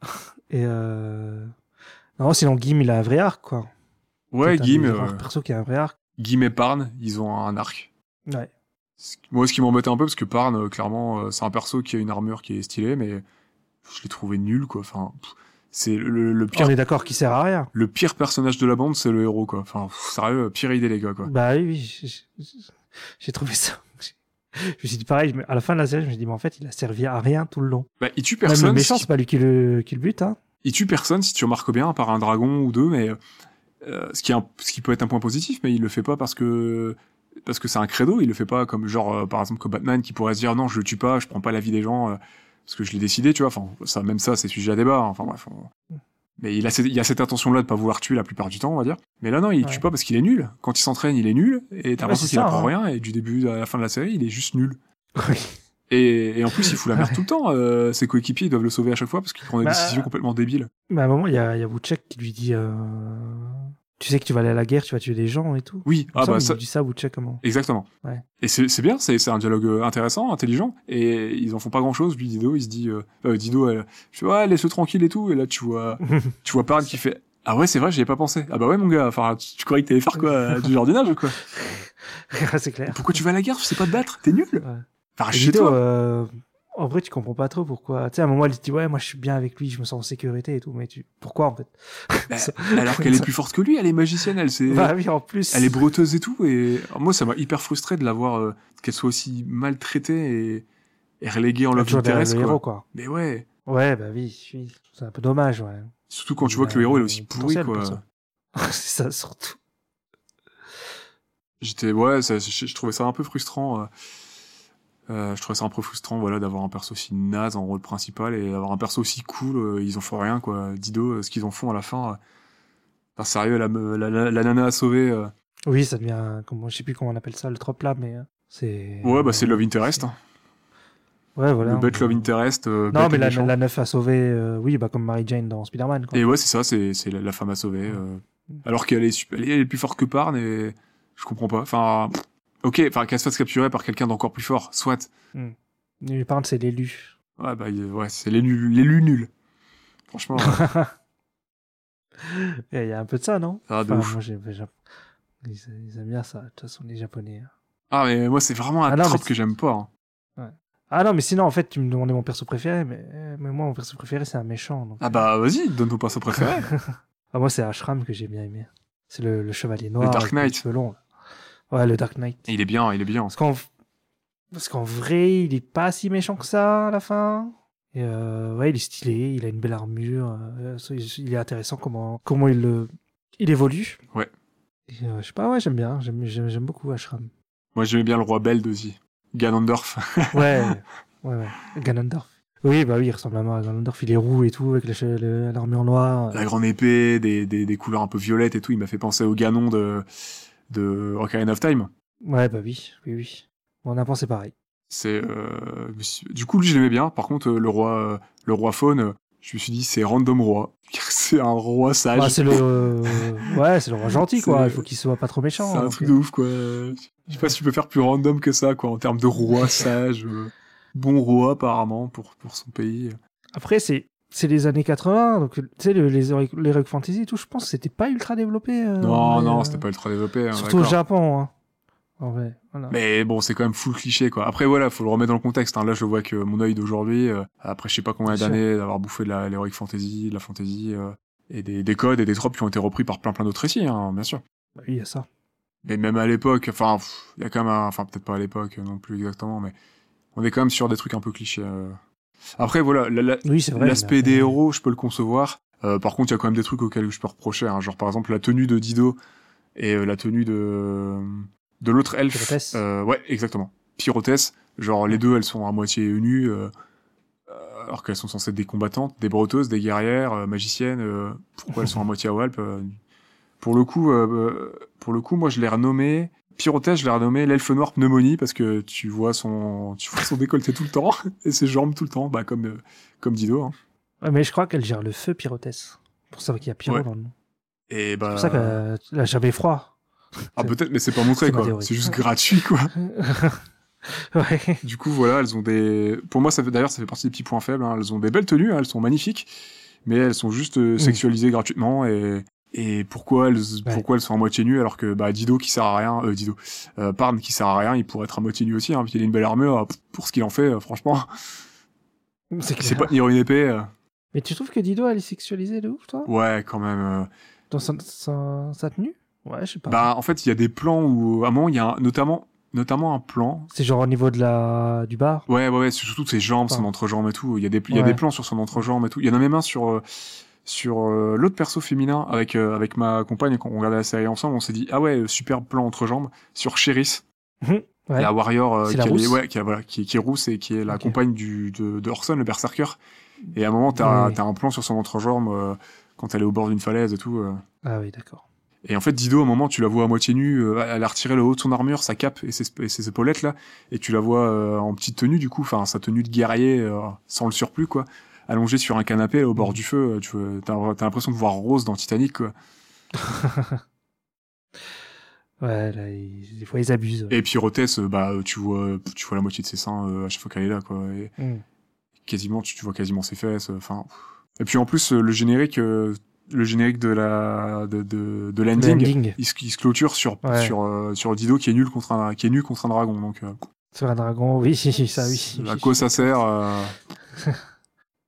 Et euh... Non, sinon, Gim, il a un vrai arc, quoi. ouais, Gim, euh, persos qui a un vrai arc. Gim et Parn, ils ont un arc. Ouais. Moi, ce qui m'embêtait un peu, parce que Parn, euh, clairement, euh, c'est un perso qui a une armure qui est stylée, mais je l'ai trouvé nul, quoi. Enfin, c'est le, le pire, On est d'accord qu'il sert à rien. le pire personnage de la bande, c'est le héros, quoi. Enfin, pff, sérieux, pire idée, les gars, quoi. Bah oui, oui. j'ai- trouvé ça. Je me suis dit pareil, à la fin de la série, je me suis dit, mais en fait, il a servi à rien tout le long. Bah, il tue Même le personne. méchant, si- c'est pas lui qui le, qui le bute, hein. Il tue personne, si tu remarques bien, à part un dragon ou deux, mais euh, ce, qui est un- ce qui peut être un point positif, mais il le fait pas parce que parce que c'est un credo, il le fait pas comme genre euh, par exemple que Batman qui pourrait se dire non je le tue pas, je prends pas la vie des gens euh, parce que je l'ai décidé, tu vois. Enfin ça même ça c'est sujet à débat. hein. Enfin bref. on- Mais il a, cette- il y a cette intention là de pas vouloir tuer la plupart du temps, on va dire. Mais là non, il Ouais. tue pas parce qu'il est nul. Quand il s'entraîne, il est nul et t'as l'impression qu'il apprend hein. rien et du début à la fin de la série, il est juste nul. Oui. Et, et en plus, il fout la merde Ouais. tout le temps. euh, ses coéquipiers ils doivent le sauver à chaque fois parce qu'il prend des Bah, décisions complètement débiles. Mais à un moment, il y a, y a qui lui dit euh, Tu sais que tu vas aller à la guerre, tu vas tuer des gens et tout. Oui, ah bah qu'il ça, dit ça, Woodchuck, comment? Exactement. Ouais. Et c'est c'est bien, c'est c'est un dialogue euh, intéressant, intelligent, et ils en font pas grand chose. Lui, Dido, il se dit, euh, euh, Dido, elle, fais, ouais, laisse-le tranquille et tout, et là, tu vois, tu vois Parn qui fait, ah ouais, c'est vrai, j'y ai pas pensé. Ah bah ouais, mon gars, enfin, tu, tu croyais que t'allais faire quoi, du jardinage ou quoi? C'est clair. Pourquoi tu vas à la guerre, tu sais pas te battre, t'es nul Ouais. Enfin, chez Dido, toi. euh, en vrai, tu comprends pas trop pourquoi. Tu sais, à un moment, elle dit ouais, moi, je suis bien avec lui, je me sens en sécurité et tout, mais tu, pourquoi en fait? Bah, Ça- alors qu'elle est plus forte que lui, elle est magicienne, elle c'est. Bah oui, en plus. Elle est breteuse et tout, et alors, moi ça m'a hyper frustré de la voir euh, qu'elle soit aussi maltraitée et, et reléguée en est love interest quoi. héros, quoi. Mais ouais, Ouais, bah oui, oui. C'est un peu dommage, ouais. surtout quand tu vois a que le héros il est aussi pourri quoi. c'est ça, surtout. J'étais ouais, ça- je, je trouvais ça un peu frustrant. euh, je trouvais ça un peu frustrant voilà d'avoir un perso aussi naze en rôle principal et d'avoir un perso aussi cool. euh, ils en font rien quoi. Dido, euh, ce qu'ils en font à la fin. euh, enfin, sérieux, la, la, la, la nana à sauver. euh, Oui, ça devient, comment, je sais plus comment on appelle ça, le trop là, mais euh, c'est. Ouais, bah c'est Love Interest. hein. Ouais, voilà. Le bête Love Interest. euh, Non, mais la, la neuf à sauver, euh, oui, bah comme Mary Jane dans Spider-Man, quoi. Et ouais, c'est ça, c'est c'est la, la femme à sauver. euh, alors qu'elle est, super- elle est plus forte que Parn et je comprends pas. Enfin, ok, enfin qu'elle se fasse capturer par quelqu'un d'encore plus fort, soit. Mais par contre, c'est l'élu. Ouais, bah il- ouais, c'est l'élu l'élu nul. Franchement, euh, Il y a un peu de ça, non? Va de Enfin, ouf. moi, j'ai- j'ai- ils, ils aiment bien ça, de toute façon, les Japonais. Ah mais moi c'est vraiment un Ah non, trope que j'aime pas. hein. Ah non, mais sinon, en fait, tu me demandais mon perso préféré, mais, mais moi, mon perso préféré, c'est un méchant. donc. Ah bah vas-y, donne ton perso préféré. Ah, moi, c'est Ashram que j'ai bien aimé. C'est le, le chevalier noir. Dark avec les Knight. longs, là. Ouais, le Dark Knight. Et il est bien, il est bien. Parce qu'en parce qu'en vrai, il est pas si méchant que ça à la fin. Et euh, ouais, il est stylé, il a une belle armure. euh, il est intéressant comment comment il il évolue. Ouais. Et, euh, je sais pas, ouais, j'aime bien, j'aime j'aime j'aime beaucoup Ashram. Moi j'aimais bien le roi Beld aussi. Ganondorf. Ouais, ouais, ouais. Ganondorf. Oui, bah oui, il ressemble à moi. Ganondorf, il est roux et tout avec l'armure noire. la grande épée, des, des, des couleurs un peu violettes et tout. Il m'a fait penser au Ganon de, de Ocarina of Time. Ouais, bah oui, oui, oui. On a pensé pareil. C'est euh, du coup lui je l'aimais bien. Par contre euh, le roi euh, le roi faune, je me suis dit c'est random roi. c'est un roi sage. Bah, c'est le euh, ouais, c'est le roi gentil quoi. Il faut qu'il soit pas trop méchant. C'est un donc, truc de ouf quoi. Je sais pas si tu peux faire plus random que ça quoi en termes de roi sage. bon roi apparemment pour pour son pays. Après, c'est c'est les années 80, donc tu sais, le- les, les Fantasy et tout, je pense que c'était pas ultra développé. euh, non non euh, c'était pas ultra développé. hein, Surtout au. Japon, hein. En vrai, voilà. Mais bon, c'est quand même full cliché, quoi. Après, voilà, faut le remettre dans le contexte. Hein. Là, je vois que mon œil d'aujourd'hui, euh, après je sais pas combien d'années d'avoir bouffé de la l'heroic fantasy, de la fantasy, et des, des codes et des tropes qui ont été repris par plein plein d'autres récits, hein, bien sûr. Bah oui, il y a ça. Mais même à l'époque, enfin, il y a quand même, un- enfin peut-être pas à l'époque non plus exactement, mais on est quand même sur des trucs un peu clichés. Après, voilà, la- Oui, l'aspect mais des héros, je peux le concevoir. Euh, par contre, il y a quand même des trucs auxquels je peux reprocher, hein, genre par exemple la tenue de Dido et euh, la tenue de de l'autre elfe. Euh, ouais, exactement. Pyrotès, genre les deux, elles sont à moitié nues, euh, alors qu'elles sont censées être des combattantes, des breteuses, des guerrières, magiciennes. pourquoi elles sont à moitié à Walp Pour le coup, pour le coup, moi je l'ai renommé. Pyrotès, je l'ai renommé l'elfe noir pneumonie parce que tu vois son, tu vois son décolleté tout le temps et ses jambes tout le temps, bah comme euh, comme Dido. Hein. Ouais, mais je crois qu'elle gère le feu Pyrotès. Pour ça qu'il y a Pyro Ouais. dans le nom. Et C'est bah, pour ça qu'elle a jamais froid. ah peut-être, mais c'est pas montré quoi. C'est juste gratuit quoi. ouais. Du coup, voilà, elles ont des. Pour moi, ça fait d'ailleurs, ça fait partie des petits points faibles. hein. Elles ont des belles tenues, hein, elles sont magnifiques, mais elles sont juste euh, sexualisées gratuitement. Et et pourquoi elles pourquoi elles sont à moitié nues alors que bah Dido qui sert à rien, euh, Dido, euh, Parn qui sert à rien, il pourrait être à moitié nu aussi. Hein, puis il a une belle armure euh, pour ce qu'il en fait, euh, franchement. C'est clair. pas tenir une épée. euh. Mais tu trouves que Dido, elle est sexualisée de ouf, toi? Ouais, quand même. Dans sa, sa, sa tenue? Ouais, je sais pas. Bah, en fait, il y a des plans où, à un moment, il y a un- notamment notamment un plan C'est genre au niveau de la du bar? Ouais, ouais, ouais, c'est surtout ses jambes, son entrejambe et tout. Il y a des, il y a Ouais. des plans sur son entrejambe et tout. Il y en a même un sur, sur euh, l'autre perso féminin avec, euh, avec ma compagne quand on regardait la série ensemble. On s'est dit, ah ouais, superbe plan entrejambe sur Cheris, Ouais. la warrior euh, qui, la est- rousse ouais, qui, est- voilà, qui, qui est rousse et qui est la compagne du, de, de Orson, le berserker. Et à un moment, t'as Ouais. t'as un plan sur son entrejambe euh, quand elle est au bord d'une falaise et tout. euh. Ah oui, d'accord. Et en fait, Dido, à un moment, tu la vois à moitié nue, euh, elle a retiré le haut de son armure, sa cape et ses, et ses épaulettes là, et tu la vois euh, en petite tenue du coup, enfin sa tenue de guerrier euh, sans le surplus quoi, allongée sur un canapé là, au bord du feu. euh, Tu vois, t'as t'as l'impression de voir Rose dans Titanic quoi. Ouais, là, des fois, ils abusent. ouais. Et Pyrotès, euh, bah tu vois, tu vois la moitié de ses seins euh, à chaque fois qu'elle est là quoi. Et Mm. quasiment, tu, tu vois quasiment ses fesses. euh, Enfin. et puis en plus, euh, le générique, euh, le générique de la de de, de ending. il, se- il se clôture sur Ouais. sur euh, sur Dido qui est nul contre un qui est nu contre un dragon donc. euh, Sur un dragon, oui, ça, oui. À quoi ça sert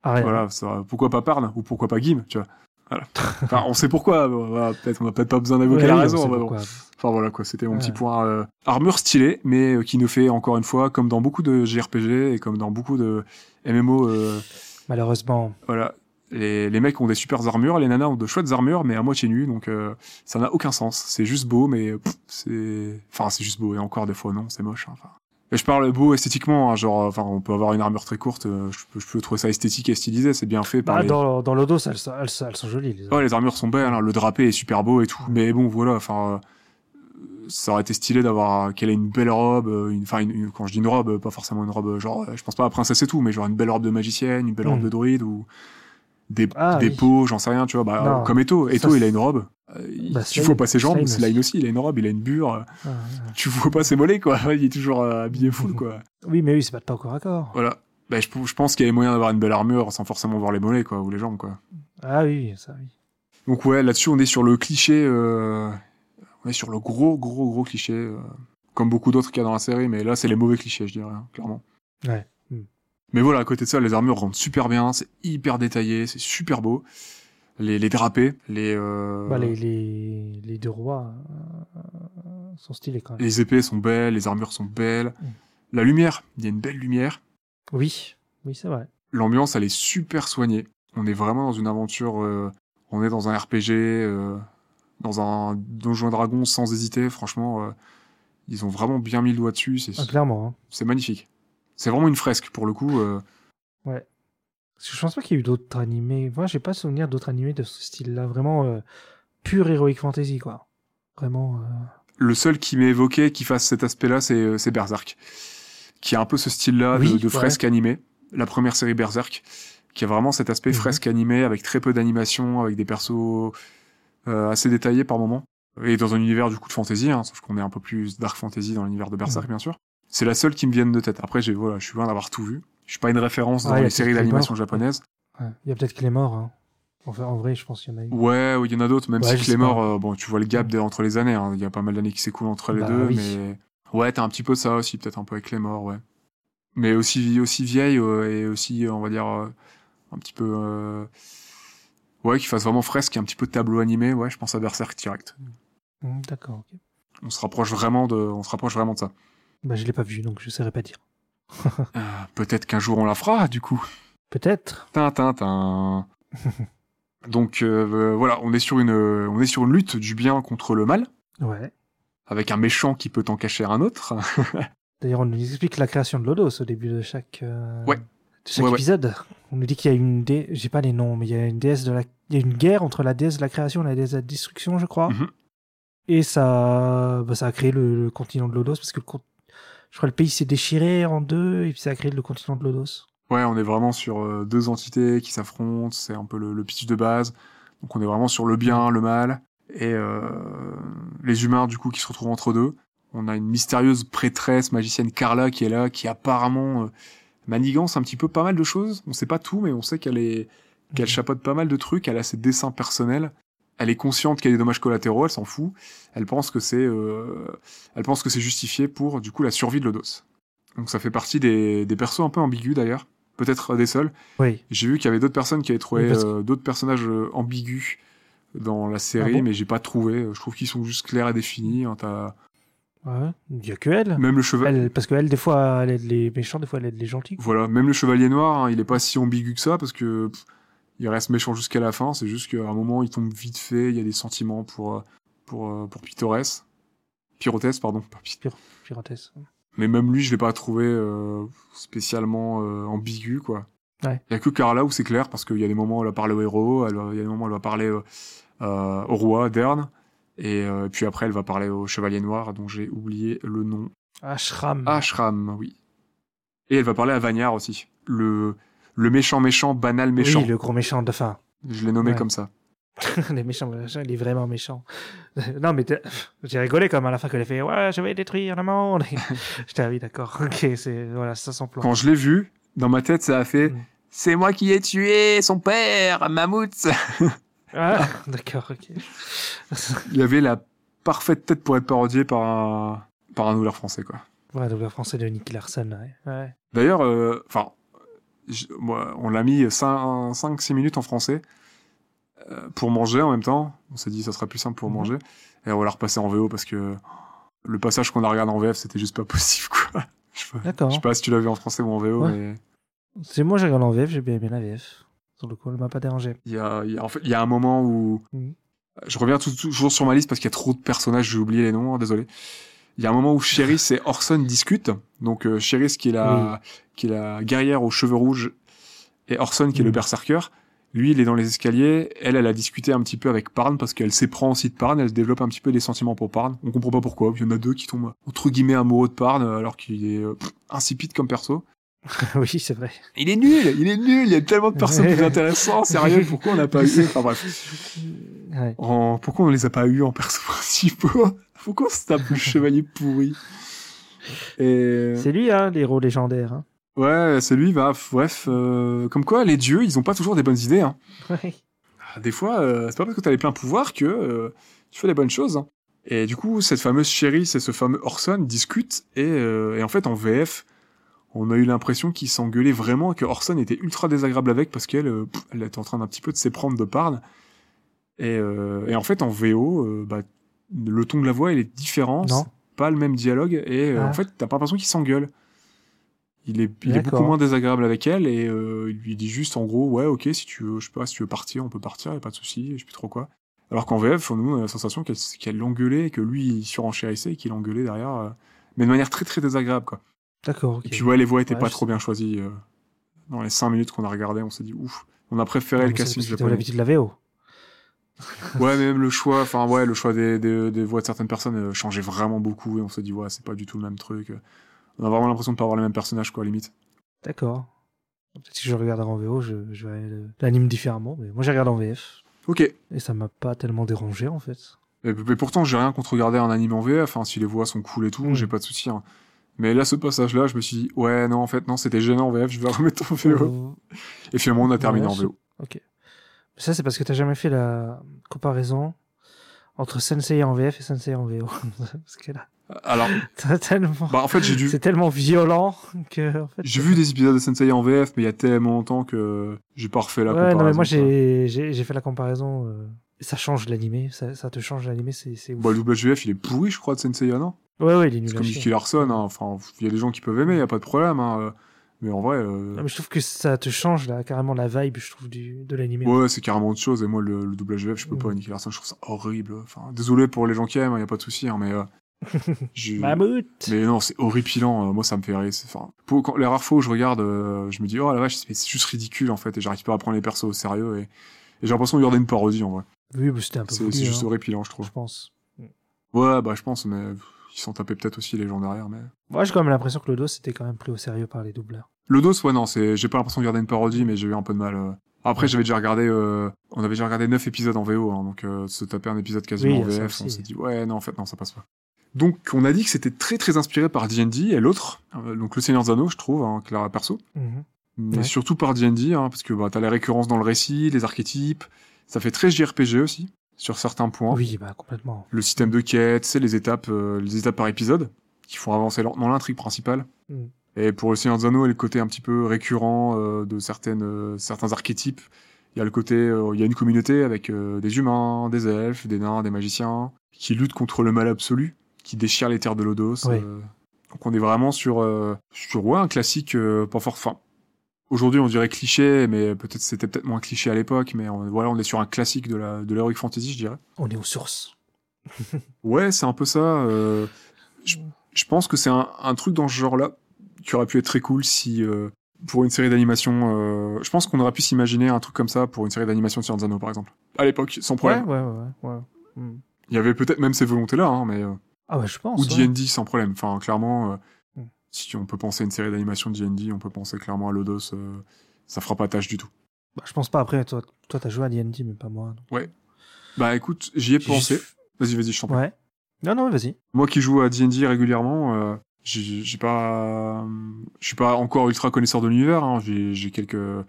Ah. Voilà, ça- pourquoi pas Parn ou pourquoi pas Gim, tu vois. Voilà. Enfin, on sait pourquoi. Peut-être, on va peut-être pas besoin d'évoquer Ouais, la raison. bon. Enfin voilà quoi, c'était mon Ouais. petit point. euh, armure stylée, mais euh, qui nous fait encore une fois, comme dans beaucoup de JRPG et comme dans beaucoup de MMO, euh, Malheureusement. voilà, les, les mecs ont des super armures, les nanas ont de chouettes armures, mais à moitié nues, donc ça n'a aucun sens. C'est juste beau, mais c'est, enfin c'est juste beau et encore des fois non, c'est moche. hein. Et je parle beau esthétiquement, hein, genre, enfin on peut avoir une armure très courte, euh, je, peux, je peux trouver ça esthétique et stylisé, c'est bien fait par Bah, les. dans, dans elles, sont- elles, sont- elles sont jolies. Les Ouais, les armures sont belles, hein, le drapé est super beau et tout. Mais bon, voilà, enfin, euh, ça aurait été stylé d'avoir qu'elle ait une belle robe, euh, une, enfin, une- une- quand je dis une robe, euh, pas forcément une robe, euh, genre, euh, je pense pas à princesse et tout, mais genre une belle robe de magicienne, une belle robe Mm. de druide ou des, Ah, des oui. peaux, j'en sais rien, tu vois, bah, comme Eto. Eto, il a une robe. Euh, Bah, tu vois pas ses jambes, Slane aussi, il a une robe, il a une bure, euh, Ah, tu vois pas ses mollets, quoi. Il est toujours euh, habillé full, quoi. Oui, mais oui, c'est pas au corps à corps. Voilà. Bah, je, je pense qu'il y avait moyen d'avoir une belle armure sans forcément voir les mollets, quoi, ou les jambes, quoi. Ah oui, ça oui. Donc ouais, là-dessus, on est sur le cliché, euh, on est sur le gros, gros, gros cliché, euh, comme beaucoup d'autres qu'il y a dans la série, mais là, c'est les mauvais clichés, je dirais, hein, clairement. Ouais. Mais voilà, à côté de ça, les armures rendent super bien, c'est hyper détaillé, c'est super beau. Les, les drapés, les, euh, Bah, les, les, les deux rois euh, sont stylés quand même. les épées sont belles, les armures sont belles. Mm. La lumière, il y a une belle lumière. Oui, oui, c'est vrai. L'ambiance, elle est super soignée. On est vraiment dans une aventure, euh, on est dans un RPG, euh, dans un Donjon Dragon sans hésiter, franchement, ils ont vraiment bien mis le doigt dessus, c'est Ah, clairement. Hein. c'est magnifique. C'est vraiment une fresque pour le coup. euh, Parce que je pense pas qu'il y ait eu d'autres animés. Moi, j'ai pas souvenir d'autres animés de ce style-là. Vraiment euh, pure heroic fantasy, quoi. Vraiment. euh, le seul qui m'est évoqué qui fasse cet aspect-là, c'est euh, Berserk, qui a un peu ce style-là Oui, de, de ouais. fresque animée. La première série Berserk, qui a vraiment cet aspect Mhm. fresque animée avec très peu d'animation, avec des persos assez détaillés par moment. Et dans un univers du coup de fantasy, hein, sauf qu'on est un peu plus dark fantasy dans l'univers de Berserk, bien sûr. C'est la seule qui me vienne de tête. Après, j'ai voilà, je suis loin d'avoir tout vu. Je suis pas une référence dans Ah, les séries d'animation japonaises. ouais. Il y a peut-être Clémor. Hein. Enfin, en vrai, je pense qu'il y en a eu. Ouais, il y en a d'autres, même Ouais, si Clémor, euh, bon, tu vois le gap entre les années, hein. il y a pas mal d'années qui s'écoulent entre les Bah deux, oui. mais ouais, t'as un petit peu ça aussi, peut-être un peu avec Clémor, ouais. Mais aussi, aussi vieille euh, et aussi, on va dire, euh, un petit peu, euh, ouais, qui fasse vraiment fresque, un petit peu de tableau animé, ouais, je pense à Berserk direct. Hmm, D'accord, ok. On se rapproche vraiment de, on se rapproche vraiment de ça. Bah, je l'ai pas vu, donc je saurais pas dire. Euh, peut-être qu'un jour on la fera, du coup. Peut-être. Tintin, tin. Donc euh, voilà, on est sur une, on est sur une lutte du bien contre le mal, Ouais. avec un méchant qui peut en cacher un autre. D'ailleurs, on nous explique la création de Lodos au début de chaque, euh, Ouais. chaque Ouais, ouais. épisode. On nous dit qu'il y a une dé... j'ai pas les noms, mais il y a une déesse de la, il y a une guerre entre la déesse de la création et la déesse de la destruction, je crois. Mhm. Et ça, bah, ça a créé le, le continent de Lodos parce que le je crois que le pays s'est déchiré en deux et puis ça a créé le continent de Lodos. Ouais, on est vraiment sur euh, deux entités qui s'affrontent, c'est un peu le, le pitch de base. Donc on est vraiment sur le bien, le mal, et euh, les humains du coup qui se retrouvent entre deux. On a une mystérieuse prêtresse magicienne Carla qui est là, qui apparemment euh, manigance un petit peu pas mal de choses. On sait pas tout, mais on sait qu'elle est qu'elle Mhm. chapeaute pas mal de trucs. Elle a ses dessins personnels. Elle est consciente qu'il y a des dommages collatéraux. Elle s'en fout. Elle pense que c'est euh, elle pense que c'est justifié pour du coup la survie de Lodos. Donc ça fait partie des, des persos un peu ambigus d'ailleurs. Peut-être des seuls. Oui. J'ai vu qu'il y avait d'autres personnes qui avaient trouvé parce euh, d'autres personnages euh, ambigus dans la série, Ah bon mais j'ai pas trouvé. Je trouve qu'ils sont juste clairs et définis. hein. T'as- Ouais. Il y a que elle. Même le chevalier, Elle, parce qu'elle, des fois, elle aide les méchants, des fois, elle aide les gentils. voilà, même le chevalier noir, hein, il est pas si ambigu que ça parce que pff, il reste méchant jusqu'à la fin. C'est juste qu'à un moment, il tombe vite fait. Il y a des sentiments pour euh, pour euh, pour Pitores, Pyrotes, pardon. pas Pit-. Mais même lui, je l'ai pas trouvé euh, spécialement euh, ambigu, quoi. Ouais. Il y a que Carla où c'est clair, parce qu'il y a des moments où elle va parler au héros, il y a des moments où elle va parler euh, au roi, Dern, et puis après elle va parler au chevalier noir, dont j'ai oublié le nom. Ashram. Ashram, oui. Et elle va parler à Vagnard aussi. Le, le méchant méchant, banal méchant. Oui, le gros méchant de fin. Je l'ai nommé Ouais. comme ça. les méchants, il est vraiment méchant. non, mais j'ai rigolé comme à la fin qu'elle a fait Ouais, je vais détruire le monde. J'étais, ah oui, d'accord. Ok, c'est, voilà, ça s'en plan. Quand je l'ai vu, dans ma tête, ça a fait Mm. C'est moi qui ai tué son père, Mammouth Ah, d'accord, ok. Il avait la parfaite tête pour être parodié par un, par un doubleur français, quoi. Ouais, doubleur français de Nicky Larson, ouais. ouais. D'ailleurs, euh, enfin, on l'a mis 5-6 minutes en français euh, pour manger en même temps. On s'est dit ça serait plus simple pour Mhm. manger. Et on va la repasser en VO parce que le passage qu'on a regardé en VF, c'était juste pas possible, quoi. Je sais pas, D'accord. je sais pas si tu l'as vu en français ou en VO, Ouais. mais C'est moi, j'ai regardé en VF, j'ai bien aimé la VF. Sur le coup, elle m'a pas dérangé. il y a, il y a- en fait, il y a un moment où Mhm. je reviens tout- toujours sur ma liste parce qu'il y a trop de personnages, j'ai oublié les noms, hein, désolé. Il y a un moment où Cheris et Orson discutent. Donc euh, Cheris qui est la qui est la guerrière aux cheveux rouges et Orson qui est le Mhm. berserker. Lui, il est dans les escaliers. Elle, elle a discuté un petit peu avec Parn parce qu'elle s'éprend aussi de Parn. Elle se développe un petit peu des sentiments pour Parn. On comprend pas pourquoi. Il y en a deux qui tombent entre guillemets amoureux de Parn alors qu'il est euh, insipide comme perso. oui, c'est vrai. Il est nul, il est nul. Il y a tellement de personnes plus intéressantes. Sérieux, pourquoi on n'a pas eu? Enfin bref. Ouais. En- Pourquoi on les a pas eu en perso principaux? Pourquoi on se tape le chevalier pourri Et C'est lui, hein, l'héros légendaire. Hein. ouais, c'est lui. Bah, bref, euh, comme quoi les dieux, ils ont pas toujours des bonnes idées. Hein. Ouais. Ah, Des fois, euh, c'est pas parce que t'as les pleins pouvoirs que euh, tu fais les bonnes choses. hein. Et du coup, cette fameuse Cheris et ce fameux Orson discutent et, euh, et en fait en VF, on a eu l'impression qu'ils s'engueulaient vraiment et que Orson était ultra désagréable avec parce qu'elle, euh, elle était en train d'un petit peu de s'éprendre de Parn. Et, euh, et en fait en VO, euh, bah, le ton de la voix il est différent, Non. pas le même dialogue et euh, Ah. en fait t'as pas l'impression qu'il s'engueule. Il est, il est beaucoup moins désagréable avec elle et euh, il lui dit juste en gros ouais ok si tu veux je sais pas si tu veux partir on peut partir y a pas de souci je sais plus trop quoi. Alors qu'en VF nous on a la sensation qu'elle qu'elle l'engueulait et que lui il surenchérissait et qu'il engueulait derrière euh, mais de manière très très désagréable quoi. D'accord. Et puis ouais les voix étaient Ouais, pas trop sais. bien choisies euh, dans les 5 minutes qu'on a regardé on s'est dit ouf on a préféré Non, le casting japonais. l'habitude de la VO. Ouais, mais même le choix, enfin ouais, le choix des, des, des voix de certaines personnes euh, changeait vraiment beaucoup et on s'est dit ouais, c'est pas du tout le même truc. On a vraiment l'impression de pas avoir les mêmes personnages quoi, limite. D'accord. Peut-être que si je regarde en VO, je, je l'anime différemment. Mais moi, j'ai regardé en VF. Ok. Et, Et ça m'a pas tellement dérangé, en fait. mais pourtant, j'ai rien contre regarder un anime en VF. Hein, si les voix sont cool et tout, Mm. j'ai pas de souci. Hein. Mais là, ce passage-là, je me suis dit ouais, non, en fait, non, c'était gênant en VF. Je vais remettre en VO. Euh, Et finalement, on a terminé en VO. Ok. Ça, c'est parce que t'as jamais fait la comparaison entre Sensei en VF et Sensei en VO. parce que là, Alors, t'as tellement... bah en fait, j'ai dû. c'est tellement violent que... En fait, J'ai vu des épisodes de Sensei en VF, mais il y a tellement longtemps que j'ai pas refait la Ouais, comparaison. non, mais moi, j'ai fait la comparaison. euh, Ça change l'animé, ça, ça te change l'animé, c'est. Bah, le WF, il est pourri, je crois, de Sensei, non? Ouais, ouais, il est nul C'est comme. Nicky Larson, hein. enfin, il y a des gens qui peuvent aimer, il y a pas de problème, hein. Mais en vrai, euh, Non, mais je trouve que ça te change là, carrément la vibe, je trouve, du, de l'animé. ouais, c'est carrément autre chose. Et moi, le, le WF, je peux pas. Nicky Larson, je trouve ça horrible. Enfin, désolé pour les gens qui aiment, il y a pas de souci, hein, mais. euh, je- Mammouth Mais non, c'est horripilant. euh, moi, ça me fait rire. Enfin, pour, quand, les rares fois où je regarde, euh, je me dis, oh la vache, c'est juste ridicule en fait, et j'arrive pas à prendre les persos au sérieux. Et, et j'ai l'impression de regarder une parodie en vrai. Oui, c'était un peu c'est juste hein, horripilant, je trouve. je pense. Ouais, bah je pense, mais ils sont tapés peut-être aussi les gens derrière. Mais Moi, j'ai quand même l'impression que le dos, c'était quand même pris au sérieux par les doubleurs. le dos, ouais, non, c'est, j'ai pas l'impression de regarder une parodie, mais j'ai eu un peu de mal. euh. Après, j'avais déjà regardé, euh, on avait déjà regardé 9 épisodes en VO, hein, donc euh, se taper un épisode quasiment Oui, en VF, on s'est dit ouais, non, en fait, non, ça passe pas. Donc, on a dit que c'était très très inspiré par D&D et l'autre, euh, donc le Seigneur Anneaux, je trouve, hein, Clara perso. Mhm. mais Ouais. surtout par D&D, hein, parce que bah, t'as les récurrences dans le récit, les archétypes, ça fait très JRPG aussi, sur certains points. Oui, bah complètement. Le système de quête, c'est les étapes, euh, les étapes par épisode, qui font avancer lentement l'intrigue principale. Mm. Et pour le Seigneur des Anneaux, il y a le côté un petit peu récurrent euh, de certaines, euh, certains archétypes. Il y a le côté, il y a une communauté avec des humains, des elfes, des nains, des magiciens, qui luttent contre le mal absolu, qui déchirent les terres de Lodos. Donc on est vraiment sur, sur ouais, un classique, pas fort fin. Aujourd'hui, on dirait cliché, mais peut-être c'était peut-être moins cliché à l'époque, mais on, voilà, on est sur un classique de la de l'heroic fantasy, je dirais. On est aux sources. Ouais, c'est un peu ça. euh, je, je pense que c'est un, un truc dans ce genre-là qui aurait pu être très cool si, euh, pour une série d'animation, euh, je pense qu'on aurait pu s'imaginer un truc comme ça pour une série d'animation de Seigneur Anneaux, par exemple. À l'époque, sans problème. ouais, ouais. ouais, ouais. Mm. Il y avait peut-être même ces volontés-là, hein, mais... Ah ouais, je pense. ou ouais. D&D sans problème. Enfin, clairement. Si on peut penser à une série d'animation de D&D, on peut penser clairement à Lodos. euh, ça fera pas tâche du tout. Bah, je pense pas après, toi, toi t'as joué à D&D, mais pas moi. donc. Bah écoute, j'y ai pensé. Vas-y, vas-y, je t'en prie. Ouais. Non, non, vas-y. Moi qui joue à D&D régulièrement, euh, j'ai pas, je suis pas encore ultra connaisseur de l'univers. Hein. J'ai j'ai quelques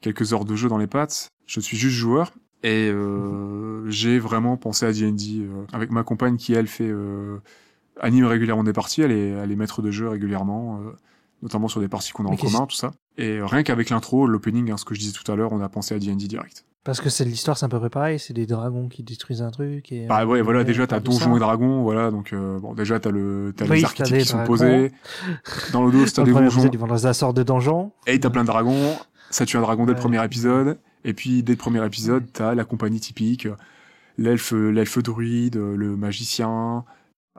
quelques heures de jeu dans les pattes. Je suis juste joueur et euh, j'ai vraiment pensé à D&D euh, avec ma compagne qui elle fait euh, anime régulièrement des parties, elle est, elle est maître de jeu régulièrement, euh, notamment sur des parties qu'on a en Mais commun, tout ça. Et rien qu'avec l'intro, l'opening, hein, ce que je disais tout à l'heure, on a pensé à D&D direct. Parce que c'est l'histoire, c'est un peu près pareil. C'est des dragons qui détruisent un truc. Et, Bah ouais, voilà, et déjà t'as. Donjons et Dragons, voilà, donc euh, bon, déjà t'as le, t'as Oui, les archétypes qui sont dragons. posés. Dans le dos, t'as des donjons. ils vont dans un de donjon. Et t'as plein de dragons, ça tue un dragon dès le premier épisode, et puis dès le premier épisode, t'as la compagnie typique, euh, l'elfe, l'elfe druide, euh, le magicien.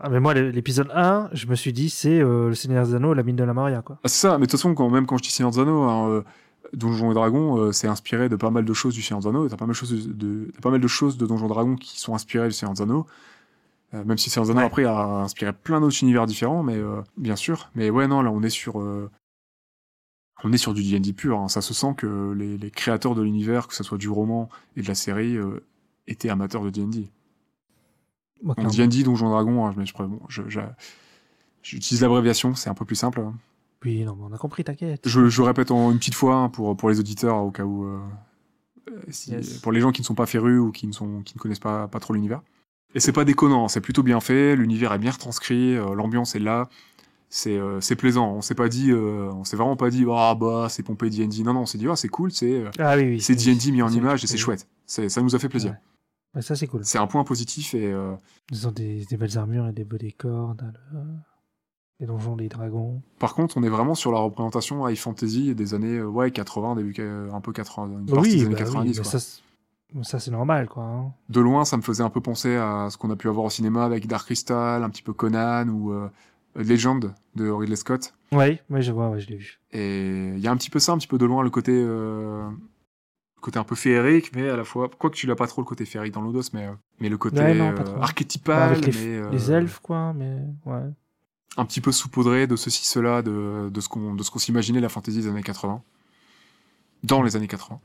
Ah, mais moi, l'épisode 1, je me suis dit, c'est euh, le Seigneur des Anneaux, la mine de la Maria, quoi. Ah, c'est ça, mais de toute façon, quand, même quand je dis Seigneur des Anneaux, hein, euh, Donjons et Dragons, euh, c'est inspiré de pas mal de choses du Seigneur des Anneaux, et t'as pas mal de choses de, de- pas mal de choses de Donjons et Dragons qui sont inspirées du Seigneur des Anneaux. Même si Seigneur des Anneaux Ouais. après a inspiré plein d'autres univers différents, mais bien sûr. Mais ouais, non, là on est sur, on est sur du D&D pur. hein. Ça se sent que les, les créateurs de l'univers, que ce soit du roman et de la série, étaient amateurs de D&D. Moi, clairement. D&D, Donjons et Dragons, hein, je, bon, je- je- j'utilise l'abréviation, c'est un peu plus simple. hein. Oui, non, mais on a compris, t'inquiète. Je, je répète en une petite fois hein, pour, pour les auditeurs au cas où, euh, euh, si- Yes. pour les gens qui ne sont pas férus ou qui ne, sont, qui ne connaissent pas, pas trop l'univers. Et c'est pas déconnant, c'est plutôt bien fait, l'univers est bien retranscrit, euh, l'ambiance est là, c'est euh, c'est plaisant. On s'est pas dit, euh, on s'est vraiment pas dit, ah bah c'est pompé D&D. Non non, on s'est dit, ah c'est cool, c'est Ah oui, oui. c'est D&D mis en image et c'est chouette. Ça nous a fait plaisir. Ouais. Ouais, ça, c'est cool. C'est un point positif et euh, Ils ont des, des belles armures et des beaux décors. dans le- Les donjons, les dragons. par contre, on est vraiment sur la représentation high fantasy des années euh, ouais 80, début un peu 80, une partie des années bah 90 mais quoi. ça, c'est- ça, c'est normal, quoi. hein. de loin, ça me faisait un peu penser à ce qu'on a pu avoir au cinéma avec Dark Crystal, un petit peu Conan ou euh, Legend de Ridley Scott. Ouais, ouais, je vois, ouais, je l'ai vu. Et il y a un petit peu ça, un petit peu de loin, le côté, euh, côté un peu féerique, mais à la fois, quoi que tu l'as pas trop le côté féerique dans l'Odos, mais, euh, mais le côté Ouais, non, euh, archétypal, avec les, mais, euh, les elfes, quoi, mais ouais. un petit peu saupoudré de ceci, cela, de, de ce qu'on s'imaginait la fantasy des années 80. Dans les années 80.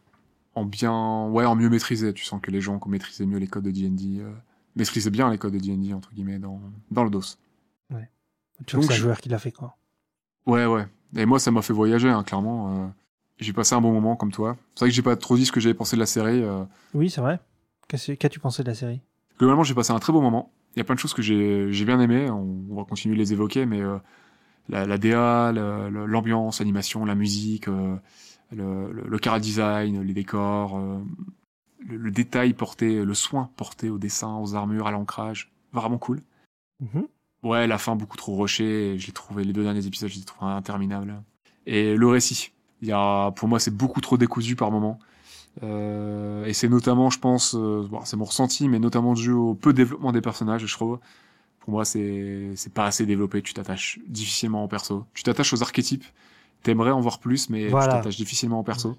En bien, ouais, en mieux maîtrisé. Tu sens que les gens qui maîtrisaient mieux les codes de D&D, euh, maîtrisaient bien les codes de D&D, entre guillemets, dans, dans le DOS. Tu vois que c'est un joueur qui l'a fait, quoi. Ouais, ouais. Et moi, ça m'a fait voyager, hein, clairement. J'ai passé un bon moment comme toi. C'est vrai que j'ai pas trop dit ce que j'avais pensé de la série. euh, Oui, c'est vrai. Qu'as-tu pensé de la série? Globalement, j'ai passé un très bon moment. Il y a plein de choses que j'ai j'ai bien aimé. On, on va continuer de les évoquer, mais euh, la, la DA, le- le- l'ambiance, l'animation, la musique, euh, le, le, le chara design, les décors, euh, le, le détail porté, le soin porté au dessin, aux armures, à l'ancrage, vraiment cool. Mhm. Ouais, la fin beaucoup trop. Je l'ai trouvé les deux derniers épisodes, je les ai trouvés interminables. Et le récit, il y a, pour moi, c'est beaucoup trop décousu par moment. Euh, et c'est notamment, je pense, euh, bon, c'est mon ressenti, mais notamment dû au peu développement des personnages, je trouve. Pour moi, c'est c'est pas assez développé. Tu t'attaches difficilement au perso. Tu t'attaches aux archétypes. T'aimerais en voir plus, mais Voilà. tu t'attaches difficilement au perso.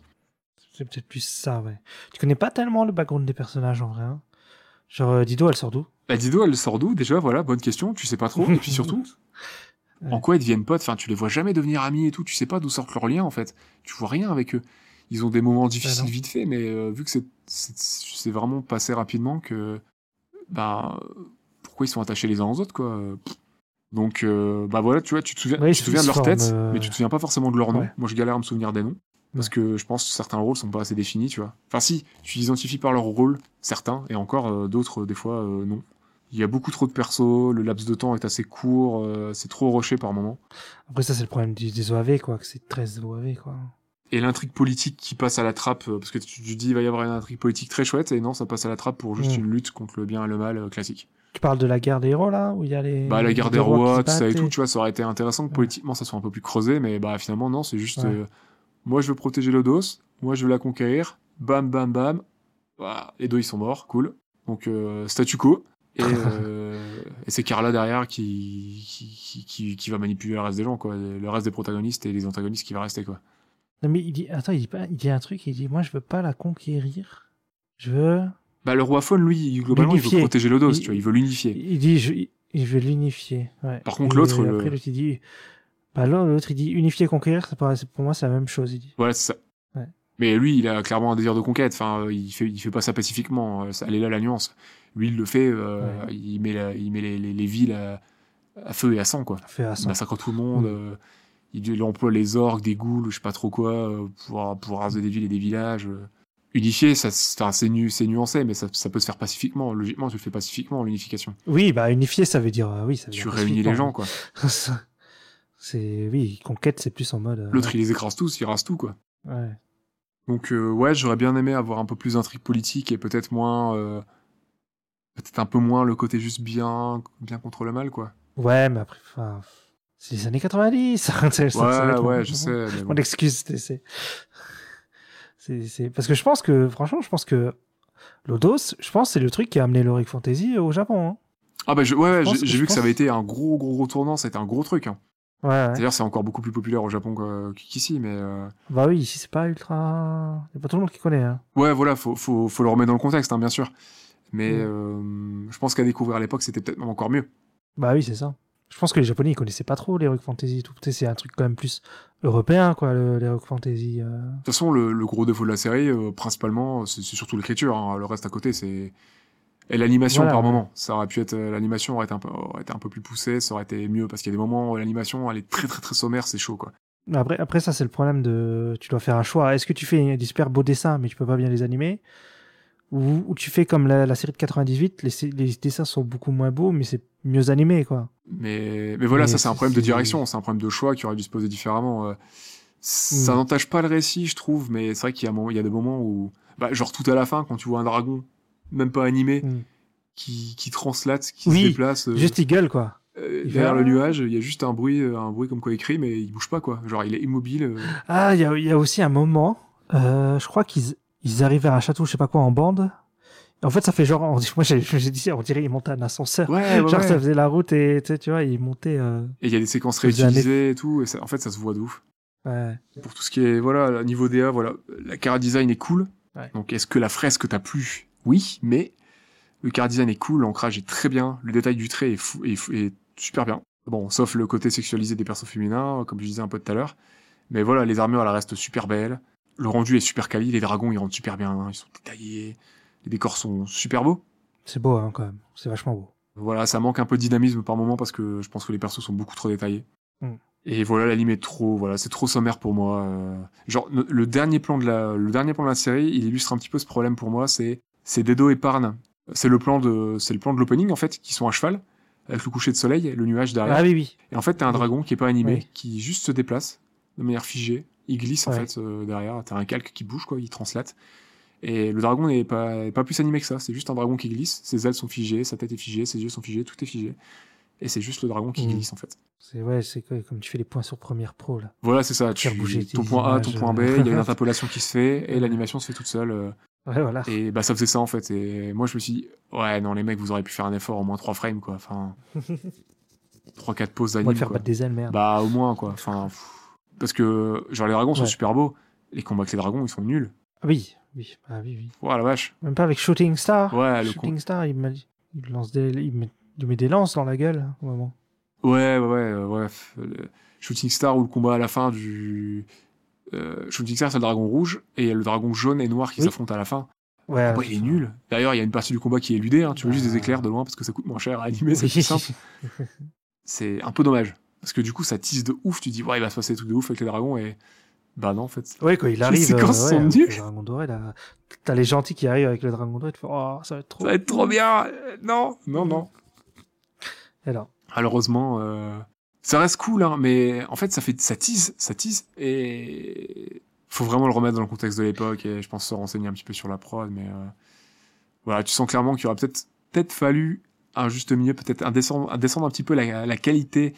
C'est peut-être plus ça, ouais. Tu connais pas tellement le background des personnages, en vrai. hein? Genre, euh, Dido, elle sort d'où? Bah, Dido, elle sort d'où déjà? Voilà, bonne question. Tu sais pas trop. Et puis surtout, Ouais. en quoi ils deviennent potes? Enfin, tu les vois jamais devenir amis et tout. Tu sais pas d'où sortent leurs liens en fait. Tu vois rien avec eux. Ils ont des moments difficiles vite fait, mais euh, vu que c'est vraiment passé rapidement que bah pourquoi ils sont attachés les uns aux autres quoi? Donc euh, bah voilà, tu vois, tu te souviens, Ouais, tu te souviens de leur tête, euh, mais tu te souviens pas forcément de leur nom. ouais. Moi, je galère à me souvenir des noms. Parce que je pense que certains rôles sont pas assez définis, tu vois. Enfin, si, tu t'identifies par leur rôle, certains, et encore euh, d'autres, des fois, euh, non. Il y a beaucoup trop de persos, le laps de temps est assez court, euh, c'est trop rushé par moment. Après, ça, c'est le problème du- des OAV, quoi, que c'est 13 OAV, quoi. Et l'intrigue politique qui passe à la trappe, euh, parce que tu, tu dis il va y avoir une intrigue politique très chouette, et non, ça passe à la trappe pour juste Mm. une lutte contre le bien et le mal euh, classique. Tu parles de la guerre des héros, là, où il y a les. Bah, la guerre les des rois, tout ça et tout, tu vois, ça aurait été intéressant que Ouais. politiquement ça soit un peu plus creusé, mais bah finalement, non, c'est juste, Ouais. euh, moi je veux protéger le dos, moi je veux la conquérir, bam, bam, bam, voilà, les deux ils sont morts, cool. Donc, statu quo. Et, euh, et c'est Carla derrière qui qui, qui, va manipuler le reste des gens, quoi, le reste des protagonistes et les antagonistes qui va rester, quoi. Non, mais il dit. Attends, il dit, pas... il dit un truc, il dit Moi, je veux pas la conquérir. Je veux. Bah, le roi faune, lui, globalement, il veut protéger le dos, Il- tu vois, il veut l'unifier. Il dit Je, il veut l'unifier. Ouais. Par contre, l'autre, Après, le- l'autre, il dit. Bah, l'autre, il dit unifier, conquérir, pour moi, c'est la même chose, il dit. Voilà, c'est ça. Ouais. Mais lui, il a clairement un désir de conquête. Enfin, il fait, il fait pas ça pacifiquement. Euh, Elle est là la nuance. Lui, il le fait. euh, Ouais. Il met, la- il met les, les- les villes à, à feu et à sang, quoi. À Il ça. massacre tout le monde. Mm. euh, il, il emploie les orques, des ghouls, je sais pas trop quoi, euh, pour, pour raser des villes et des villages. unifié, ça, c'est nu, c'est nuancé, mais ça, ça peut se faire pacifiquement. Logiquement, tu le fais pacifiquement, l'unification. Oui, bah unifier, ça veut dire oui, ça veut Tu dire réunis les gens, quoi. c'est oui, conquête, c'est plus en mode. L'autre, il les écrase tous, il rase tout, quoi. ouais. Donc, euh, ouais, j'aurais bien aimé avoir un peu plus d'intrigue politique et peut-être moins. euh, peut-être un peu moins le côté juste bien, bien contre le mal, quoi. Ouais, mais après, enfin, c'est les années 90. ça- ça- Ouais, ouais, je sais. mais bon. Mon excuse, c'est- parce que je pense que, franchement, je pense que Lodos, je pense, que c'est le truc qui a amené l'Heroic Fantasy au Japon. Hein. Ah bah je- ouais, ouais, j'ai vu que ça avait été un gros gros retournant, ça a été un gros truc. Hein. Ouais, ouais. D'ailleurs, c'est encore beaucoup plus populaire au Japon qu'ici, mais euh, Bah oui, ici c'est pas ultra, y a pas tout le monde qui connaît. Hein. ouais, voilà, faut, faut, faut le remettre dans le contexte, hein, bien sûr. Mais Mm. euh, je pense qu'à découvrir à l'époque, c'était peut-être même encore mieux. De Bah oui, c'est ça. Je pense que les Japonais ils connaissaient pas trop l'Heroic Fantasy et tout. C'est un truc quand même plus européen, quoi, le- l'Heroic Fantasy. euh. toute façon, le, le gros défaut de la série, euh, principalement, c'est surtout l'écriture. hein. Le reste à côté, c'est et l'animation Voilà, par ouais. moment. Ça aurait pu être l'animation aurait été un peu aurait été un peu plus poussée, ça aurait été mieux parce qu'il y a des moments où l'animation elle est très très très sommaire, c'est chaud quoi. Après, après ça, c'est le problème de. Tu dois faire un choix. Est-ce que tu fais des super beaux dessins, mais tu peux pas bien les animer? Ou tu fais comme la, la série de 98, les, les dessins sont beaucoup moins beaux, mais c'est mieux animé, quoi. Mais, mais voilà, Mais ça c'est un problème de direction, c'est un problème de choix qui aurait dû se poser différemment. euh. Ça Mm. n'entache pas le récit, je trouve, mais c'est vrai qu'il y il y a des moments où, bah, genre tout à la fin, quand tu vois un dragon, même pas animé, Mm. qui, qui translate, qui Oui, se déplace euh, Juste il gueule, quoi. euh, il derrière fait- le nuage, il y a juste un bruit, euh, un bruit comme quoi écrit, mais il bouge pas quoi. Genre il est immobile. euh. Ah, il y a, il y a aussi un moment, je crois qu'ils ils arrivent à un château, je sais pas quoi, en bande. En fait, ça fait genre, on- moi j'ai dit, on dirait qu'ils montaient un ascenseur. Ouais, ouais, genre, ouais. ça faisait la route et tu vois, ils montaient. euh, Et il y a des séquences réutilisées et tout, et ça- en fait ça se voit de ouf. ouais. Pour tout ce qui est, voilà, niveau DA, voilà, la cara design est cool. Donc est-ce que la fresque t'a plu? Oui, mais le cara design est cool, l'ancrage est très bien, le détail du trait est, fou, est, fou- est super bien. Bon, sauf le côté sexualisé des persos féminins, comme je disais un peu tout à l'heure. Mais voilà, les armures, elles restent super belles. Le rendu est super quali, les dragons, ils rendent super bien, hein, ils sont détaillés. Les décors sont super beaux. C'est beau, hein, quand même. C'est vachement beau. Voilà, ça manque un peu de dynamisme par moment parce que je pense que les persos sont beaucoup trop détaillés. Mm. Et voilà, l'anime est trop, voilà, c'est trop sommaire pour moi. euh. Genre, le dernier plan de la, le dernier plan de la série, il illustre un petit peu ce problème pour moi. C'est, c'est Dedo et Parn. C'est le plan de, c'est le plan de l'opening en fait, qui sont à cheval avec le coucher de soleil, le nuage derrière. Ah oui, oui. Et en fait, t'as un dragon qui est pas animé, Oui. qui juste se déplace de manière figée. Il glisse en Ouais. fait euh, derrière. T'as un calque qui bouge quoi, il translate. Et le dragon n'est pas, pas plus animé que ça. C'est juste un dragon qui glisse. Ses ailes sont figées, sa tête est figée, ses yeux sont figés, tout est figé. Et c'est juste le dragon qui Mm. glisse en fait. C'est ouais, c'est comme tu fais les points sur Premiere Pro là. Voilà, c'est ça. Tu, bouger ton point A, ton point B, euh. il y a une interpolation qui se fait et l'animation se fait toute seule. euh, Ouais, voilà. Et bah ça faisait ça en fait. Et moi je me suis dit, ouais, non, les mecs, vous auriez pu faire un effort, au moins 3 frames quoi. Enfin, 3-4 pauses On va d'anime. faire quoi. battre des ailes, merde. Bah au moins quoi. Enfin, pff, parce que genre les dragons sont super beaux. Les combats avec les dragons ils sont nuls. Ah oui, oui, bah oui, oui. Voilà la vache. Même pas avec Shooting Star. Ouais, le Shooting Star, il, il lance des, il met, il met des lances dans la gueule hein, au moment. Ouais, ouais, ouais, euh, bref. Le Shooting Star ou le combat à la fin du. Euh, Shooting Star, c'est le dragon rouge et le dragon jaune et noir qui Oui. s'affrontent à la fin. Ouais. Il est nul. D'ailleurs, il y a une partie du combat qui est éludée. Hein. Tu veux juste des Bah. éclairs de loin parce que ça coûte moins cher à animer, c'est simple. C'est un peu dommage. Parce que du coup, ça tease de ouf. Tu dis, ouais, il va se passer des trucs de ouf avec les dragons et. Bah non, en fait. Ouais, quand il arrive. séquences euh, sont ouais, avec nulles. Le dragon doré, là. T'as les gentils qui arrivent avec le dragon doré, tu fais, oh, ça va être trop. Ça va être trop bien. Euh, Non, non, non. Et alors, Malheureusement, euh, ça reste cool, hein, mais en fait, ça fait, ça tease, ça tease, et faut vraiment le remettre dans le contexte de l'époque, et je pense se renseigner un petit peu sur la prod, mais euh, voilà, tu sens clairement qu'il aurait peut-être, peut-être fallu un juste milieu, peut-être un descendre, un descendre un petit peu la, la qualité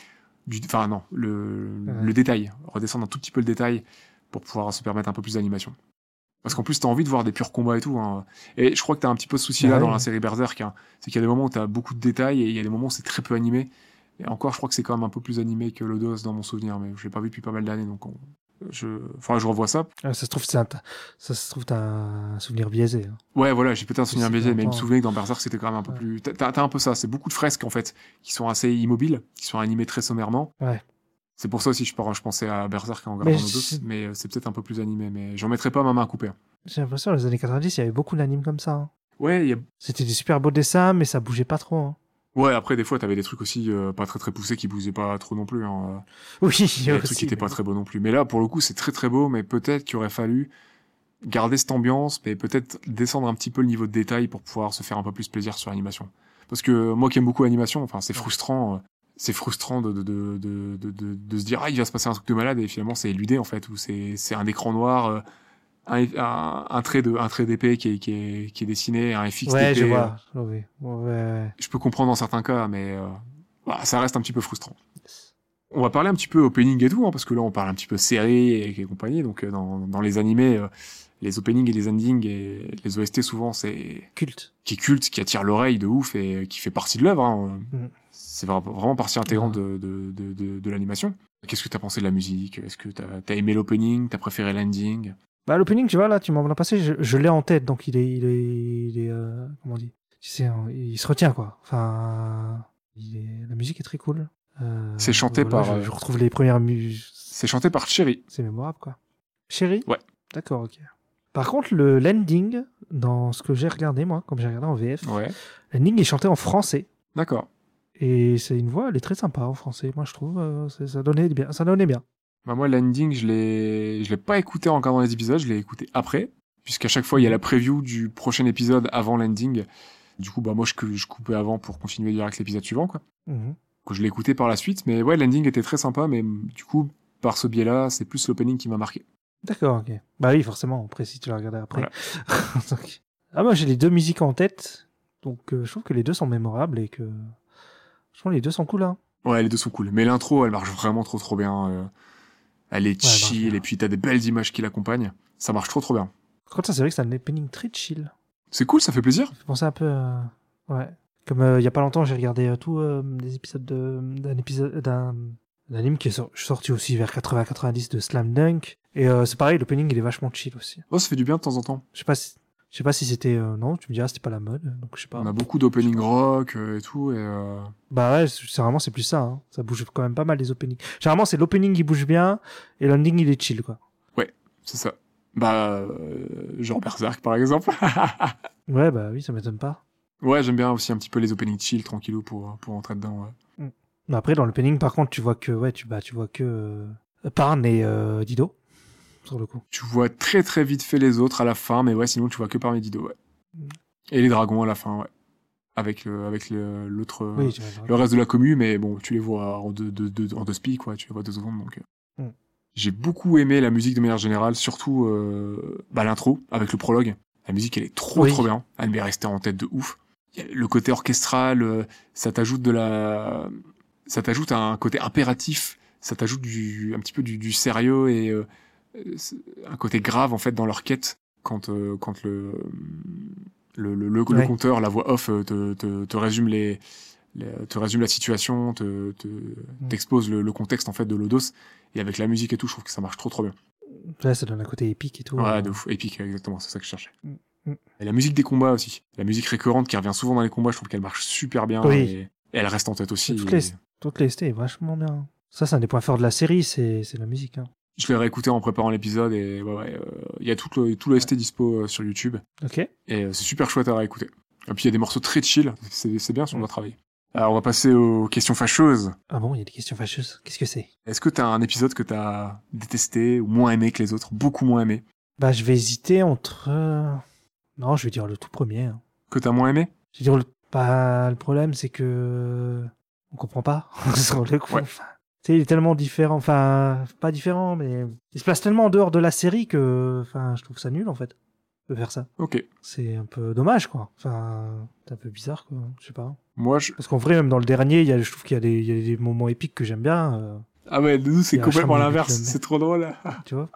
du, enfin non, le, Ouais. le détail, redescendre un tout petit peu le détail pour pouvoir se permettre un peu plus d'animation. Parce qu'en plus, t'as envie de voir des purs combats et tout. Hein. Et je crois que t'as un petit peu ce souci-là dans la série Berserk. Hein. C'est qu'il y a des moments où t'as beaucoup de détails et il y a des moments où c'est très peu animé. Et encore, je crois que c'est quand même un peu plus animé que Lodos dans mon souvenir, mais je l'ai pas vu depuis pas mal d'années, donc on- je, enfin, je revois ça. ah, ça se trouve, c'est un, ça se trouve, t'as un souvenir biaisé. hein. Ouais, voilà, j'ai peut-être un souvenir biaisé, mais il me souvenait que dans Berserk, c'était quand même un peu Ouais. plus. T'as, t'as un peu ça, c'est beaucoup de fresques en fait, qui sont assez immobiles, qui sont animées très sommairement. Ouais. C'est pour ça aussi, je, je pensais à Berserk en Mais regardant je- Lodos, mais euh, c'est peut-être un peu plus animé, mais j'en mettrais pas ma main à couper. hein. J'ai l'impression, dans les années 90, il y avait beaucoup d'animes comme ça. hein. Ouais, a C'était des super beaux dessins, mais ça bougeait pas trop. Ouais, après, des fois, t'avais des trucs aussi euh, pas très très poussés qui bougeaient pas trop non plus. Hein. Oui, des aussi, trucs qui étaient mais pas très beaux non plus. Mais là, pour le coup, c'est très très beau, mais peut-être qu'il aurait fallu garder cette ambiance, mais peut-être descendre un petit peu le niveau de détail pour pouvoir se faire un peu plus plaisir sur l'animation. Parce que moi qui aime beaucoup l'animation, enfin c'est frustrant, euh, c'est frustrant de, de, de, de, se dire ah il va se passer un truc de malade et finalement c'est éludé en fait, ou c'est c'est un écran noir, euh, un, un, un trait de un trait d'épée qui est, qui est qui est dessiné, un FX Ouais, je euh, vois. Oui, ouais, ouais. je peux comprendre dans certains cas, mais euh, voilà, ça reste un petit peu frustrant. On va parler un petit peu opening et tout, hein, parce que là on parle un petit peu série et, et compagnie, donc euh, dans, dans les animés, euh, les openings et les endings et les OST souvent c'est Culte. qui est culte, qui attire l'oreille de ouf et qui fait partie de l'œuvre. Hein. Mhm. C'est vra- vraiment partie intégrante de, de, de, de, de l'animation. Qu'est-ce que t'as pensé de la musique? Est-ce que t'as as aimé l'opening? T'as préféré l'ending? Bah, l'opening, tu vois, là, tu m'en as passé, je, je l'ai en tête, donc il est, il est, il est, euh, comment on dit? Tu sais, hein, il se retient, quoi. Enfin, il est, la musique est très cool. Euh, C'est chanté voilà, par, Je, euh, je retrouve les premières musiques. C'est chanté par Cherry. C'est mémorable, quoi. Chérie Ouais. D'accord, ok. Par contre, le l'ending, dans ce que j'ai regardé, moi, comme j'ai regardé en VF, Ouais, l'ending est chanté en français. d'accord. Et c'est une voix, elle est très sympa en français. Moi, je trouve, euh, ça donnait bien. Ça donnait bien. Bah moi, l'ending, je l'ai, je l'ai pas écouté encore dans les épisodes, je l'ai écouté après, puisqu'à chaque fois il y a la preview du prochain épisode avant l'ending. Du coup, bah moi, je, je coupais avant pour continuer direct l'épisode suivant, quoi. Donc, je l'ai écouté par la suite, mais ouais, l'ending était très sympa, mais du coup, par ce biais-là, c'est plus l'opening qui m'a marqué. D'accord, ok. Bah oui, forcément, après, si tu l'as regardé après. Voilà. Donc- ah, moi, j'ai les deux musiques en tête. Donc, euh, je trouve que les deux sont mémorables et que. Je trouve que les deux sont cool, hein. Ouais, les deux sont cool. Mais l'intro, elle marche vraiment trop trop bien. euh, Elle est Ouais, chill, et puis t'as des belles images qui l'accompagnent. Ça marche trop trop bien. Par contre, ça, c'est vrai que c'est un opening très chill. C'est cool, ça fait plaisir. Ça fait penser un peu. euh, Ouais. Comme euh, il y a pas longtemps, j'ai regardé euh, tous euh, les épisodes de- d'un épisode d'un anime qui est sor- sorti aussi vers 80-90 de Slam Dunk. Et euh, c'est pareil, l'opening il est vachement chill aussi. Oh, ça fait du bien de temps en temps. Je sais pas si, je sais pas si c'était euh, non, tu me diras c'était pas la mode, donc je sais pas. On a beaucoup d'opening rock euh, et tout, et euh, Bah ouais, c'est c'est vraiment c'est plus ça. hein. Ça bouge quand même pas mal les openings. Généralement c'est l'opening qui bouge bien et l'ending il est chill quoi. c'est ça. Bah, genre Berserk par exemple. Ouais bah oui, ça m'étonne pas. ouais, j'aime bien aussi un petit peu les openings chill, tranquillou, pour, pour entrer dedans. ouais. Mais après dans l'opening par contre tu vois que ouais tu bah tu vois que Parn et Dido sur le coup. Tu vois très très vite fait les autres à la fin, mais ouais, sinon tu vois que par Medido, ouais. Mm. Et les dragons à la fin, ouais. Avec le, avec le- l'autre, Oui, le reste de la commu, mais bon, tu les vois en deux, deux, deux- en deux speaks, quoi, tu les vois deux secondes, donc. euh. Mm. J'ai beaucoup aimé la musique de manière générale, surtout euh, bah, l'intro, avec le prologue. La musique, elle est trop Oui. trop bien. Elle m'est restée en tête de ouf. Le côté orchestral, euh, ça t'ajoute de la, ça t'ajoute un côté impératif, ça t'ajoute du, un petit peu du, du sérieux et euh, un côté grave en fait dans leur quête quand euh, quand le le, le, le, le Ouais. compteur, la voix off euh, te, te, te résume les, les- te résume la situation, te, te Mm. t'expose le, contexte en fait de l'Odos et avec la musique et tout, je trouve que ça marche trop trop bien. Ouais, ça donne un côté épique et tout. Ouais, euh. de ouf, épique, exactement, c'est ça que je cherchais. Mm, mm. Et la musique des combats aussi, la musique récurrente qui revient souvent dans les combats, je trouve qu'elle marche super bien Oui. et, et elle reste en tête aussi. Toutes et les- Toute l'EST est vachement bien. Ça c'est un des points forts de la série, c'est c'est la musique. Hein. Je l'ai réécouté en préparant l'épisode et ouais, ouais, euh, il y a tout le, tout le ST dispo euh, sur YouTube. Ok. Et euh, c'est super chouette à réécouter. Et puis il y a des morceaux très chill, c'est bien si on doit travailler. Alors on va passer aux questions fâcheuses. Ah bon, il y a des questions fâcheuses. Qu'est-ce que c'est? Est-ce que t'as un épisode que t'as détesté ou moins aimé que les autres, beaucoup moins aimé Bah je vais hésiter entre. Non, je vais dire le tout premier. hein. Que t'as moins aimé? Je vais dire le. Bah, le problème c'est que on comprend pas sur le coup. Ouais. Sais, il est tellement différent. Enfin, pas différent, mais il se place tellement en dehors de la série que. Enfin, je trouve ça nul en fait de faire ça. Ok. C'est un peu dommage quoi. Enfin, c'est un peu bizarre quoi. Je sais pas. Moi, je... Parce qu'en vrai, même dans le dernier, il y a, je trouve qu'il y, a des- il y a des moments épiques que j'aime bien. euh, Ah ouais, nous c'est complètement l'inverse, c'est trop drôle. tu vois?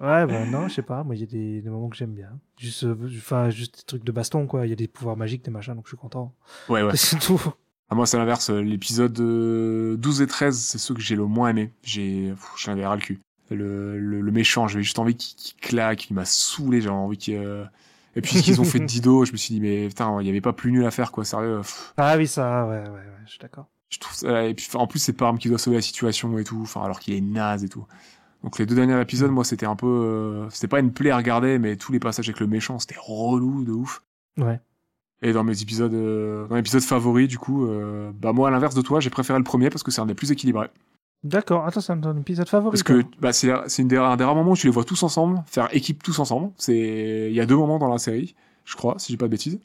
Ouais, bah non, je sais pas. Moi, il y a des, des moments que j'aime bien. Juste, euh, enfin, juste des trucs de baston, quoi. Il y a des pouvoirs magiques, des machins, donc je suis content. Ouais, ouais. C'est tout. Ah, moi c'est l'inverse, l'épisode euh, 12 et 13, c'est ceux que j'ai le moins aimé. J'ai... J'en avais ras le cul. Le, le, le méchant, j'avais juste envie qu'il claque, il m'a saoulé, j'avais envie qu'il... euh, Et puis ce qu'ils ont fait de Dido, je me suis dit, mais putain, il y avait pas plus nul à faire, quoi, sérieux. pff. Ah oui, ça, ouais, ouais, ouais, je suis d'accord. je trouve ça et puis en plus c'est Parm qui doit sauver la situation et tout enfin alors qu'il est naze et tout donc les deux derniers épisodes moi c'était un peu euh, c'était pas une plaie à regarder mais tous les passages avec le méchant c'était relou de ouf Ouais. Et dans mes épisodes euh, dans l'épisode favori du coup euh, bah moi à l'inverse de toi j'ai préféré le premier parce que c'est un des plus équilibrés D'accord. Attends, c'est un épisode favori. Parce que bah, c'est c'est une des, un des rares moments où tu les vois tous ensemble, faire équipe tous ensemble. C'est il y a deux moments dans la série, je crois, si j'ai pas de bêtises,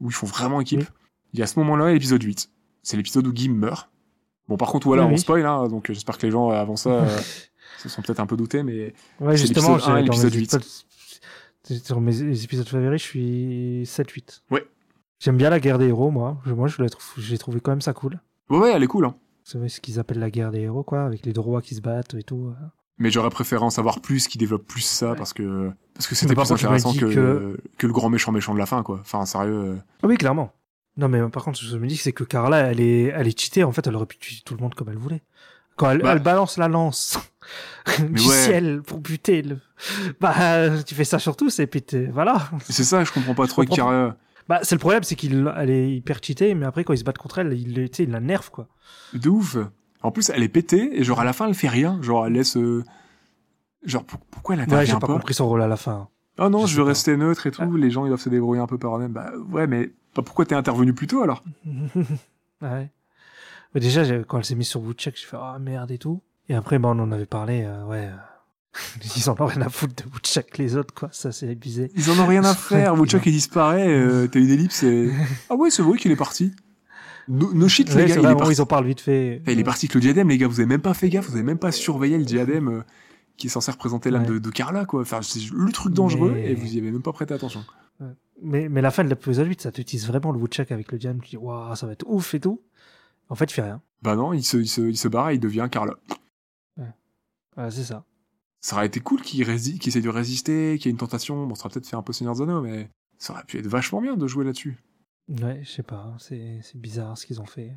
où ils font vraiment équipe. Oui. Il y a ce moment-là et l'épisode 8. C'est l'épisode où Gim meurt. Bon, par contre, voilà, Oui, on oui. spoil, hein, donc euh, j'espère que les gens euh, avant ça euh, se sont peut-être un peu doutés, mais Ouais, justement, l'épisode un et j'ai- dans l'épisode mes 8. épisodes- c'est Sur mes épisodes favoris, je suis 7-8. Ouais. J'aime bien la guerre des héros, moi. Je- Moi, je la trouve, j'ai trouvé quand même ça cool. ouais, ouais, elle est cool. Hein. C'est ce qu'ils appellent la guerre des héros, quoi, avec les droits qui se battent et tout. Mais j'aurais préféré en savoir plus, qui développe plus ça, Ouais. parce que parce que c'était plus intéressant que, que- que le grand méchant méchant de la fin, quoi. Enfin, sérieux. euh, Ah oui, clairement. Non, mais euh, par contre, je me dis que c'est que Carla, elle est, elle est cheatée. En fait, elle aurait pu tuer tout le monde comme elle voulait. Quand elle, Bah. elle balance la lance du ouais. ciel pour buter le. Bah, tu fais ça sur tous et puis t'es- voilà. C'est ça, je comprends pas trop comprends Kara. Bah, c'est le problème, c'est qu'il elle est hyper cheatée, mais après, quand ils se battent contre elle, il, tu sais, il la nerve, quoi. De ouf. En plus, elle est pétée, et genre à la fin, elle fait rien. Genre, elle laisse. euh, Genre, pour- pourquoi elle Ouais, j'ai intervient pas? compris son rôle à la fin. Ah non, Je je sais veux pas. rester neutre et tout. Ah. Les gens, ils doivent se débrouiller un peu par eux-mêmes. Bah ouais, mais bah, pourquoi t'es intervenu plus tôt alors? Ouais. Mais déjà, j'ai- quand elle s'est mise sur Woodchuck, j'ai fait ah merde et tout. Et après, bah, on en avait parlé, euh, ouais. euh, Ils en ont rien à foutre de Woodchuck les autres, quoi. Ça, c'est abusé. Ils en ont rien à faire. Woodchuck, il disparaît. euh, T'as une ellipse et. Ah ouais, c'est vrai qu'il est parti. No, no shit, Ouais, les gars, vrai, il est parti. ils en parlent vite fait. Eh, Il est parti avec le diadème, les gars. Vous avez même pas fait gaffe. Vous avez même pas surveillé le diadème euh, qui est censé représenter l'âme Ouais. de, de Carla, quoi. Enfin, c'est le truc dangereux Mais- et vous y avez même pas prêté attention. Mais, mais la fin de l'épisode 8, ça t'utilise vraiment le Woodchuck avec le diamant. Tu dis, waouh, ça va être ouf et tout. En fait, il fait rien. Bah non, il se, il se, il se barre et il devient Carla. Ouais, c'est ça. Ça aurait été cool qu'il qu'il essaie de résister, qu'il y ait une tentation. Bon, ça aurait peut-être fait un peu Seigneur Anneaux, mais ça aurait pu être vachement bien de jouer là-dessus. Ouais, je sais pas. C'est c'est bizarre ce qu'ils ont fait.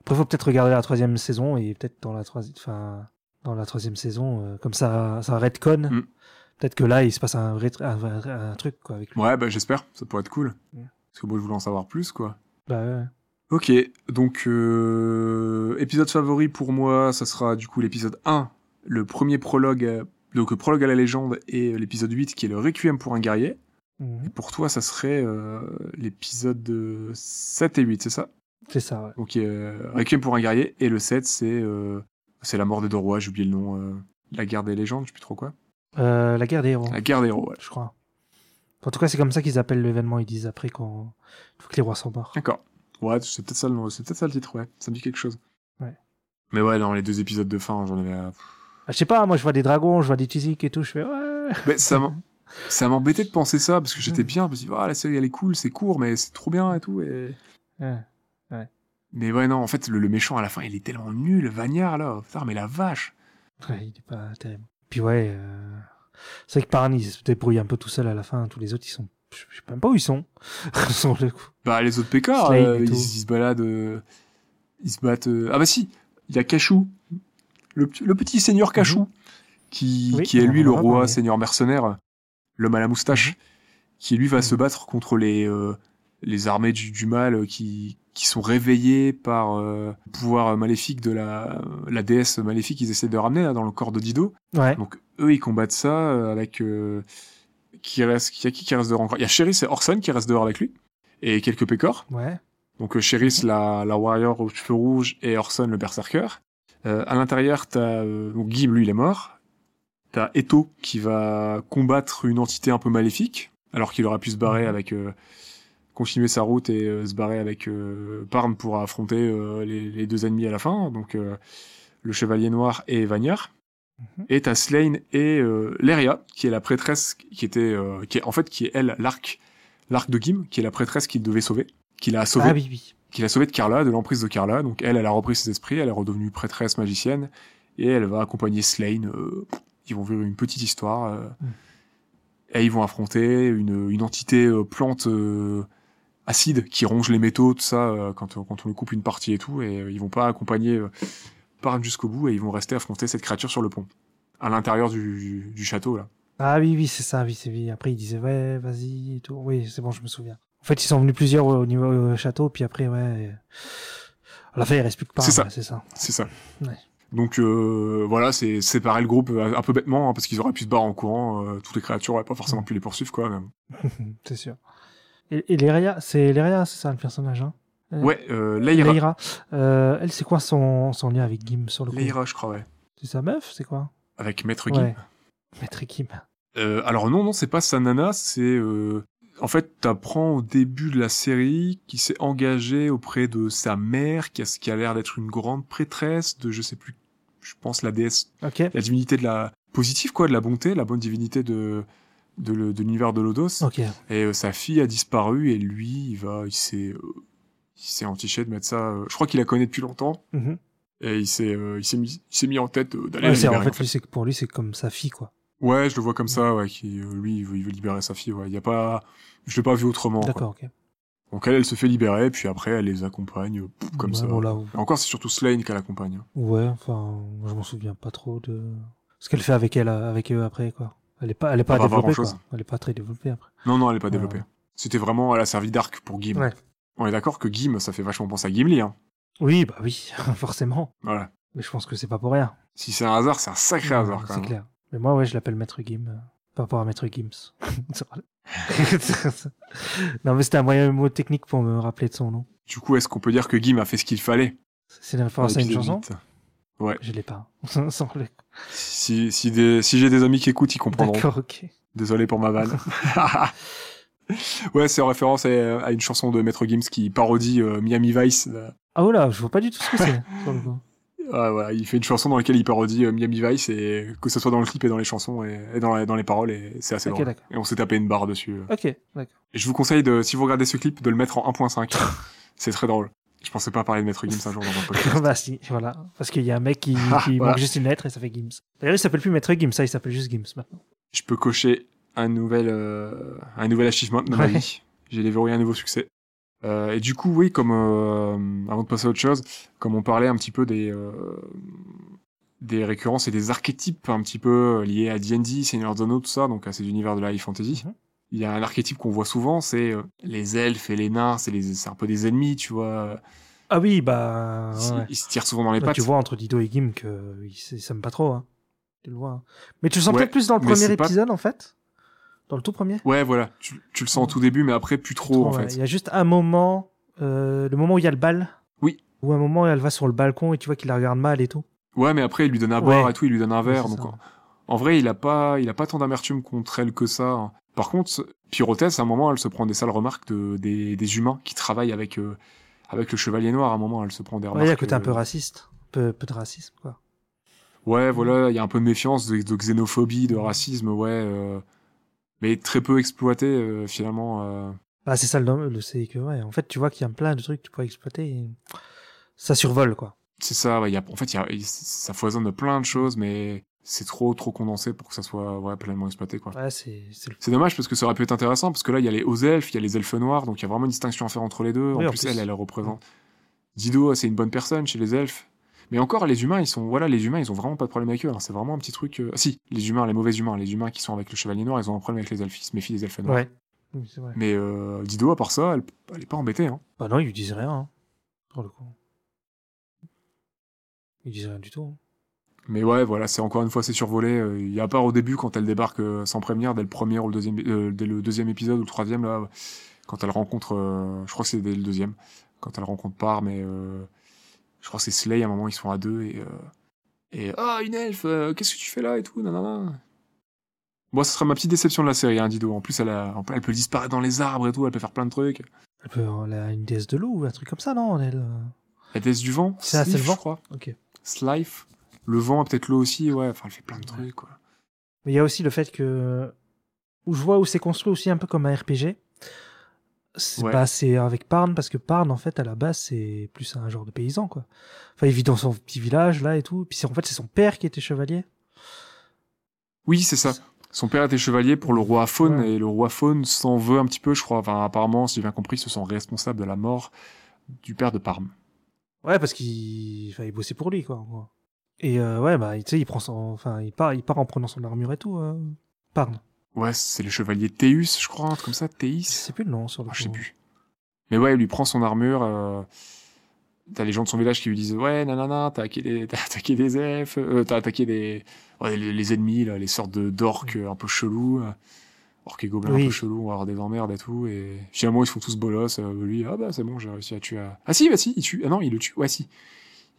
Après, faut peut-être regarder la troisième saison et peut-être dans la troisième, enfin, dans la troisième saison, euh, comme ça, ça redcon. Mm. Peut-être que là, il se passe un vrai, un, truc quoi avec lui. Ouais, bah j'espère, ça pourrait être cool. Ouais. Parce que moi, je voulais en savoir plus, quoi. Bah ouais. Ok, donc euh, épisode favori pour moi, ça sera du coup l'épisode 1, le premier prologue, euh, donc le prologue à la légende, et l'épisode 8 qui est le Requiem pour un guerrier. Mhm. Et pour toi, ça serait euh, l'épisode euh, 7 et 8, c'est ça? C'est ça. Ouais. Donc euh, Requiem pour un guerrier, et le 7 c'est euh, c'est la mort des deux rois, j'ai oublié le nom, euh, la guerre des légendes, je sais plus trop quoi. Euh, la guerre des héros, La guerre des héros, ouais. je crois. En tout cas, c'est comme ça qu'ils appellent l'événement. Ils disent après quand faut que les rois sont morts. D'accord. Ouais, c'est peut-être ça, le nom- c'est peut-être ça le titre, ouais. Ça me dit quelque chose. Ouais. Mais ouais, dans les deux épisodes de fin, j'en avais. Je sais pas. Moi, je vois des dragons, je vois des physiques et tout. Je fais ouais. Mais ça m'embêtait de penser ça parce que j'étais bien, je me suis dit, ah, la série elle est cool, c'est court, mais c'est trop bien et tout. Et... Ouais. Mais ouais, non, en fait, le, le méchant à la fin, il est tellement nul, Vagnard là. Putain, mais la vache. Ouais, il est pas terrible. Puis ouais, euh... c'est vrai que Parn, il se débrouille un peu tout seul à la fin. Tous les autres, ils sont. Je sais même pas où ils sont. Sur le coup. Bah, les autres pécards, Slade euh, et ils, se baladent. euh, Ils se battent. euh, Ah bah si, il y a Cachou, le, petit seigneur Cachou, qui, Mhm. Oui, qui est lui le a roi seigneur mercenaire, l'homme à la moustache, qui lui va Mhm. se battre contre les, euh, les armées du, du mal euh, qui, qui sont réveillées par euh, le pouvoir maléfique de la, la déesse maléfique qu'ils essaient de ramener là, dans le corps de Dido. Ouais. Donc eux, ils combattent ça euh, avec... euh, qui reste, qui, y a qui qui reste dehors encore Il y a Chéris et Orson qui restent dehors avec lui, et quelques pécores. Ouais. Donc euh, Chéris, la, la warrior aux cheveux rouges, et Orson, le berserker. Euh, à l'intérieur, t'as euh, lui, il est mort. T'as Eto qui va combattre une entité un peu maléfique, alors qu'il aurait pu se barrer Mhm. avec euh, continuer sa route et euh, se barrer avec euh, Parn pour affronter euh, les, les deux ennemis à la fin, donc euh, le chevalier noir et Vagnard. Mhm. Et t'as Slain et euh, Leria, qui est la prêtresse, qui était, euh, qui est en fait qui est elle l'arc, l'arc de Gim, qui est la prêtresse qu'il devait sauver, qu'il a sauvé Ah oui, oui. qu'il a sauvé de Carla, de l'emprise de Carla. Donc elle, elle a repris ses esprits, elle est redevenue prêtresse magicienne, et elle va accompagner Slain. euh, ils vont vivre une petite histoire, euh, Mm. et ils vont affronter une, une entité euh, plante acide qui ronge les métaux, tout ça, quand, on- quand on lui coupe une partie et tout, et ils vont pas accompagner Parn jusqu'au bout, et ils vont rester affronter cette créature sur le pont, à l'intérieur du, du château, là. Ah oui, oui, c'est ça, oui, c'est oui. Après, il disait, ouais, vas-y, et tout. Oui, c'est bon, je me souviens. En fait, ils sont venus plusieurs au niveau euh, château, puis après, ouais. À la fin, il reste plus que pas. C'est ça. C'est ça. C'est ça. Ouais. Donc euh, voilà, c'est séparer le groupe euh, un peu bêtement, hein, parce qu'ils auraient pu se barrer en courant, euh, toutes les créatures auraient pas forcément pu les poursuivre, quoi. Même. c'est sûr. Et, et Leria, c'est Leria, c'est ça le personnage, hein? Euh, Ouais, euh, Leira. Leira. Elle, c'est quoi son, son lien avec Gim sur le coup? Leira, je crois, ouais. C'est sa meuf C'est quoi? Avec Maître Gim. Ouais. Maître Gim. Alors non, non, c'est pas sa nana, c'est... En fait, t'apprends au début de la série qu'il s'est engagé auprès de sa mère, qui a, qui a l'air d'être une grande prêtresse de, je sais plus, je pense la déesse, la divinité de la positive, quoi, de la bonté, la bonne divinité de de, l'univers de Lodos. Et euh, sa fille a disparu et lui, il va, il s'est, euh, il s'est entiché de mettre ça. euh, je crois qu'il la connaît depuis longtemps Mhm. et il s'est, il s'est mis, il s'est mis en tête d'aller Ouais, la c'est- en libérer, fait, en fait. lui, c'est que pour lui, c'est comme sa fille, quoi. Ouais, je le vois comme ça, ouais, qui, lui, il veut, il veut libérer sa fille, ouais. Il y a pas, je l'ai pas vu autrement. D'accord, ok. Donc elle, elle se fait libérer, puis après, elle les accompagne, euh, comme Ouais, ça. bon, là, Et encore, c'est surtout Slane qu'elle accompagne. hein. Ouais, enfin, je m'en souviens pas trop de ce qu'elle fait avec elle, avec eux après, quoi. Elle est pas, elle est pas, pas développée, quoi. Elle est pas très développée après. Non, non, elle est pas Ouais. développée. C'était vraiment, elle a servi d'arc pour Gim. Ouais. On est d'accord que Gim, ça fait vachement penser à Gimli, hein. Oui, bah oui, forcément. Voilà. Mais je pense que c'est pas pour rien. Si c'est un hasard, c'est un sacré hasard, quand C'est même. clair. Mais moi, ouais, je l'appelle Maître Gim, euh, par rapport à Maître Gims. non, mais c'était un moyen mot technique pour me rappeler de son nom. Du coup, est-ce qu'on peut dire que Gim a fait ce qu'il fallait? C'est une référence à une chanson? 8. Je l'ai pas. Si, si, des- si j'ai des amis qui écoutent, ils comprendront. D'accord, ok. Désolé pour ma vanne. ouais, c'est en référence à, à une chanson de Maître Gims qui parodie euh, Miami Vice. Ah oh là, je vois pas du tout ce que c'est. Ouais, voilà, il fait une chanson dans laquelle il parodie euh, Miami Vice et que ce soit dans le clip et dans les chansons et, et dans, la- dans les paroles et c'est assez Ok, drôle. Et on s'est tapé une barre dessus. euh. Ok, d'accord. Et je vous conseille de, si vous regardez ce clip, de le mettre en 1.5. c'est très drôle. Je pensais pas parler de Maître Gims un jour dans un podcast. bah si, voilà. Parce qu'il y a un mec qui, Ah, qui voilà. manque juste une lettre et ça fait Gims. D'ailleurs, il s'appelle plus Maître Gims, ça, il s'appelle juste Gims maintenant. Je peux cocher un nouvel, euh, un nouvel achievement dans ma Ouais. vie. J'ai déverrouillé un nouveau succès. Euh, et du coup, oui, comme euh, avant de passer à autre chose, comme on parlait un petit peu des euh, des récurrences et des archétypes un petit peu liés à D&D, Seigneur of the Anneaux, tout ça, donc à ces univers de la high fantasy. Mhm. Il y a un archétype qu'on voit souvent, c'est les elfes et les nains, c'est les, un peu des ennemis, tu vois. Ah oui, bah. Ils, ouais. ils se tirent souvent dans les Bah, pattes. tu vois entre Dido et Gim que ils s- ils s'aiment pas trop. Hein. Tu le vois. hein. Mais tu le sens Ouais, peut-être plus dans le premier pas- épisode en fait? Dans le tout premier. Ouais, voilà. Tu, tu le sens au tout début, mais après plus trop, en Ouais, fait. Il y a juste un moment, euh, le moment où il y a le bal. Oui. Ou un moment où elle va sur le balcon et tu vois qu'il la regarde mal et tout. Ouais, mais après il lui donne à Ouais. boire et tout, il lui donne un Ouais, verre. donc en, en vrai, il a pas, il a pas tant d'amertume contre elle que ça. hein. Par contre, Pyrothèse, à un moment, elle se prend des sales remarques de, des, des humains qui travaillent avec euh, avec le Chevalier Noir. À un moment, elle se prend des Ouais, remarques. il y a côté un peu euh, raciste. Peu, peu de racisme, quoi. Ouais, voilà, il y a un peu de méfiance, de, de xénophobie, de racisme, ouais. Mais très peu exploité euh, finalement. euh. Bah, c'est ça le, c'est que, ouais. En fait, tu vois qu'il y a plein de trucs que tu pourrais exploiter et ça survole, quoi. C'est ça. ouais, il y a, en fait, y a, ça foisonne de plein de choses, mais c'est trop trop condensé pour que ça soit ouais, pleinement exploité, quoi. Ouais, c'est, le dommage parce que ça aurait pu être intéressant parce que là il y a les hauts elfes, il y a les elfes noirs, donc il y a vraiment une distinction à faire entre les deux. Oui, en, en plus, plus. elle, elle représente. Dido, c'est une bonne personne chez les elfes. Mais encore, les humains, ils sont, voilà, les humains, ils ont vraiment pas de problème avec eux. hein. C'est vraiment un petit truc. euh, si, les humains, les mauvais humains, les humains qui sont avec le chevalier noir, ils ont un problème avec les elfes. Méfient des elfes noirs. Ouais. Oui, c'est vrai. Mais euh, Dido, à part ça, elle, elle est pas embêtée. Hein. Bah non, ils lui disent rien, hein, pour le coup. Ils disent rien du tout. hein. Mais ouais, voilà, c'est encore une fois, c'est survolé. euh, Il y a à part au début quand elle débarque euh, sans prévenir, dès le premier ou le deuxième, euh, dès le deuxième épisode ou le troisième là, quand elle rencontre, je crois que c'est dès le deuxième, quand elle rencontre Par, mais je crois que c'est Slay à un moment ils sont à deux et euh, et ah une elfe, euh, qu'est-ce que tu fais là et tout, nanana? Bon, ce sera ma petite déception de la série, hein, Dido. En plus, elle, a, peut disparaître dans les arbres et tout, elle peut faire plein de trucs. Elle peut, elle a une déesse de l'eau ou un truc comme ça, non elle, euh, La déesse du vent, C'est- le vent je crois. Ok. Slife, le vent, peut-être l'eau aussi, ouais. Enfin, elle fait plein de trucs, quoi. Mais il y a aussi le fait que. Où je vois où c'est construit aussi un peu comme un RPG. C'est Ouais. bah, avec Parn, parce que Parn, en fait, à la base, c'est plus un genre de paysan, quoi. Enfin, il vit dans son petit village, là, et tout. Puis en fait, c'est son père qui était chevalier. Oui, c'est ça. Son père était chevalier pour le roi Faune Ouais. et le roi Faune s'en veut un petit peu, je crois. Enfin, apparemment, si j'ai bien compris, se sont responsables de la mort du père de Parme. Ouais, parce qu'il enfin, il bossait pour lui, quoi. Et euh, ouais, bah, tu sais, il prend son. Enfin, il part, il part en prenant son armure et tout, euh, Parn. Ouais, c'est le chevalier Théus, je crois, un truc comme ça, Théis. sais plus le nom sur le Ah, je sais plus. Mais ouais, il lui prend son armure. euh, T'as les gens de son village qui lui disent ouais nanana t'as attaqué des t'as attaqué des elfes euh, t'as attaqué des ouais, les, les ennemis là les sortes de d'orques un peu chelous euh. orc et gobelins Oui. un peu chelous, on va avoir des emmerdes et tout, et finalement ils se font tous bolos, euh, lui, ah bah c'est bon, j'ai réussi à tuer un... Ah si, bah si, il tue, ah non, il le tue, ouais si.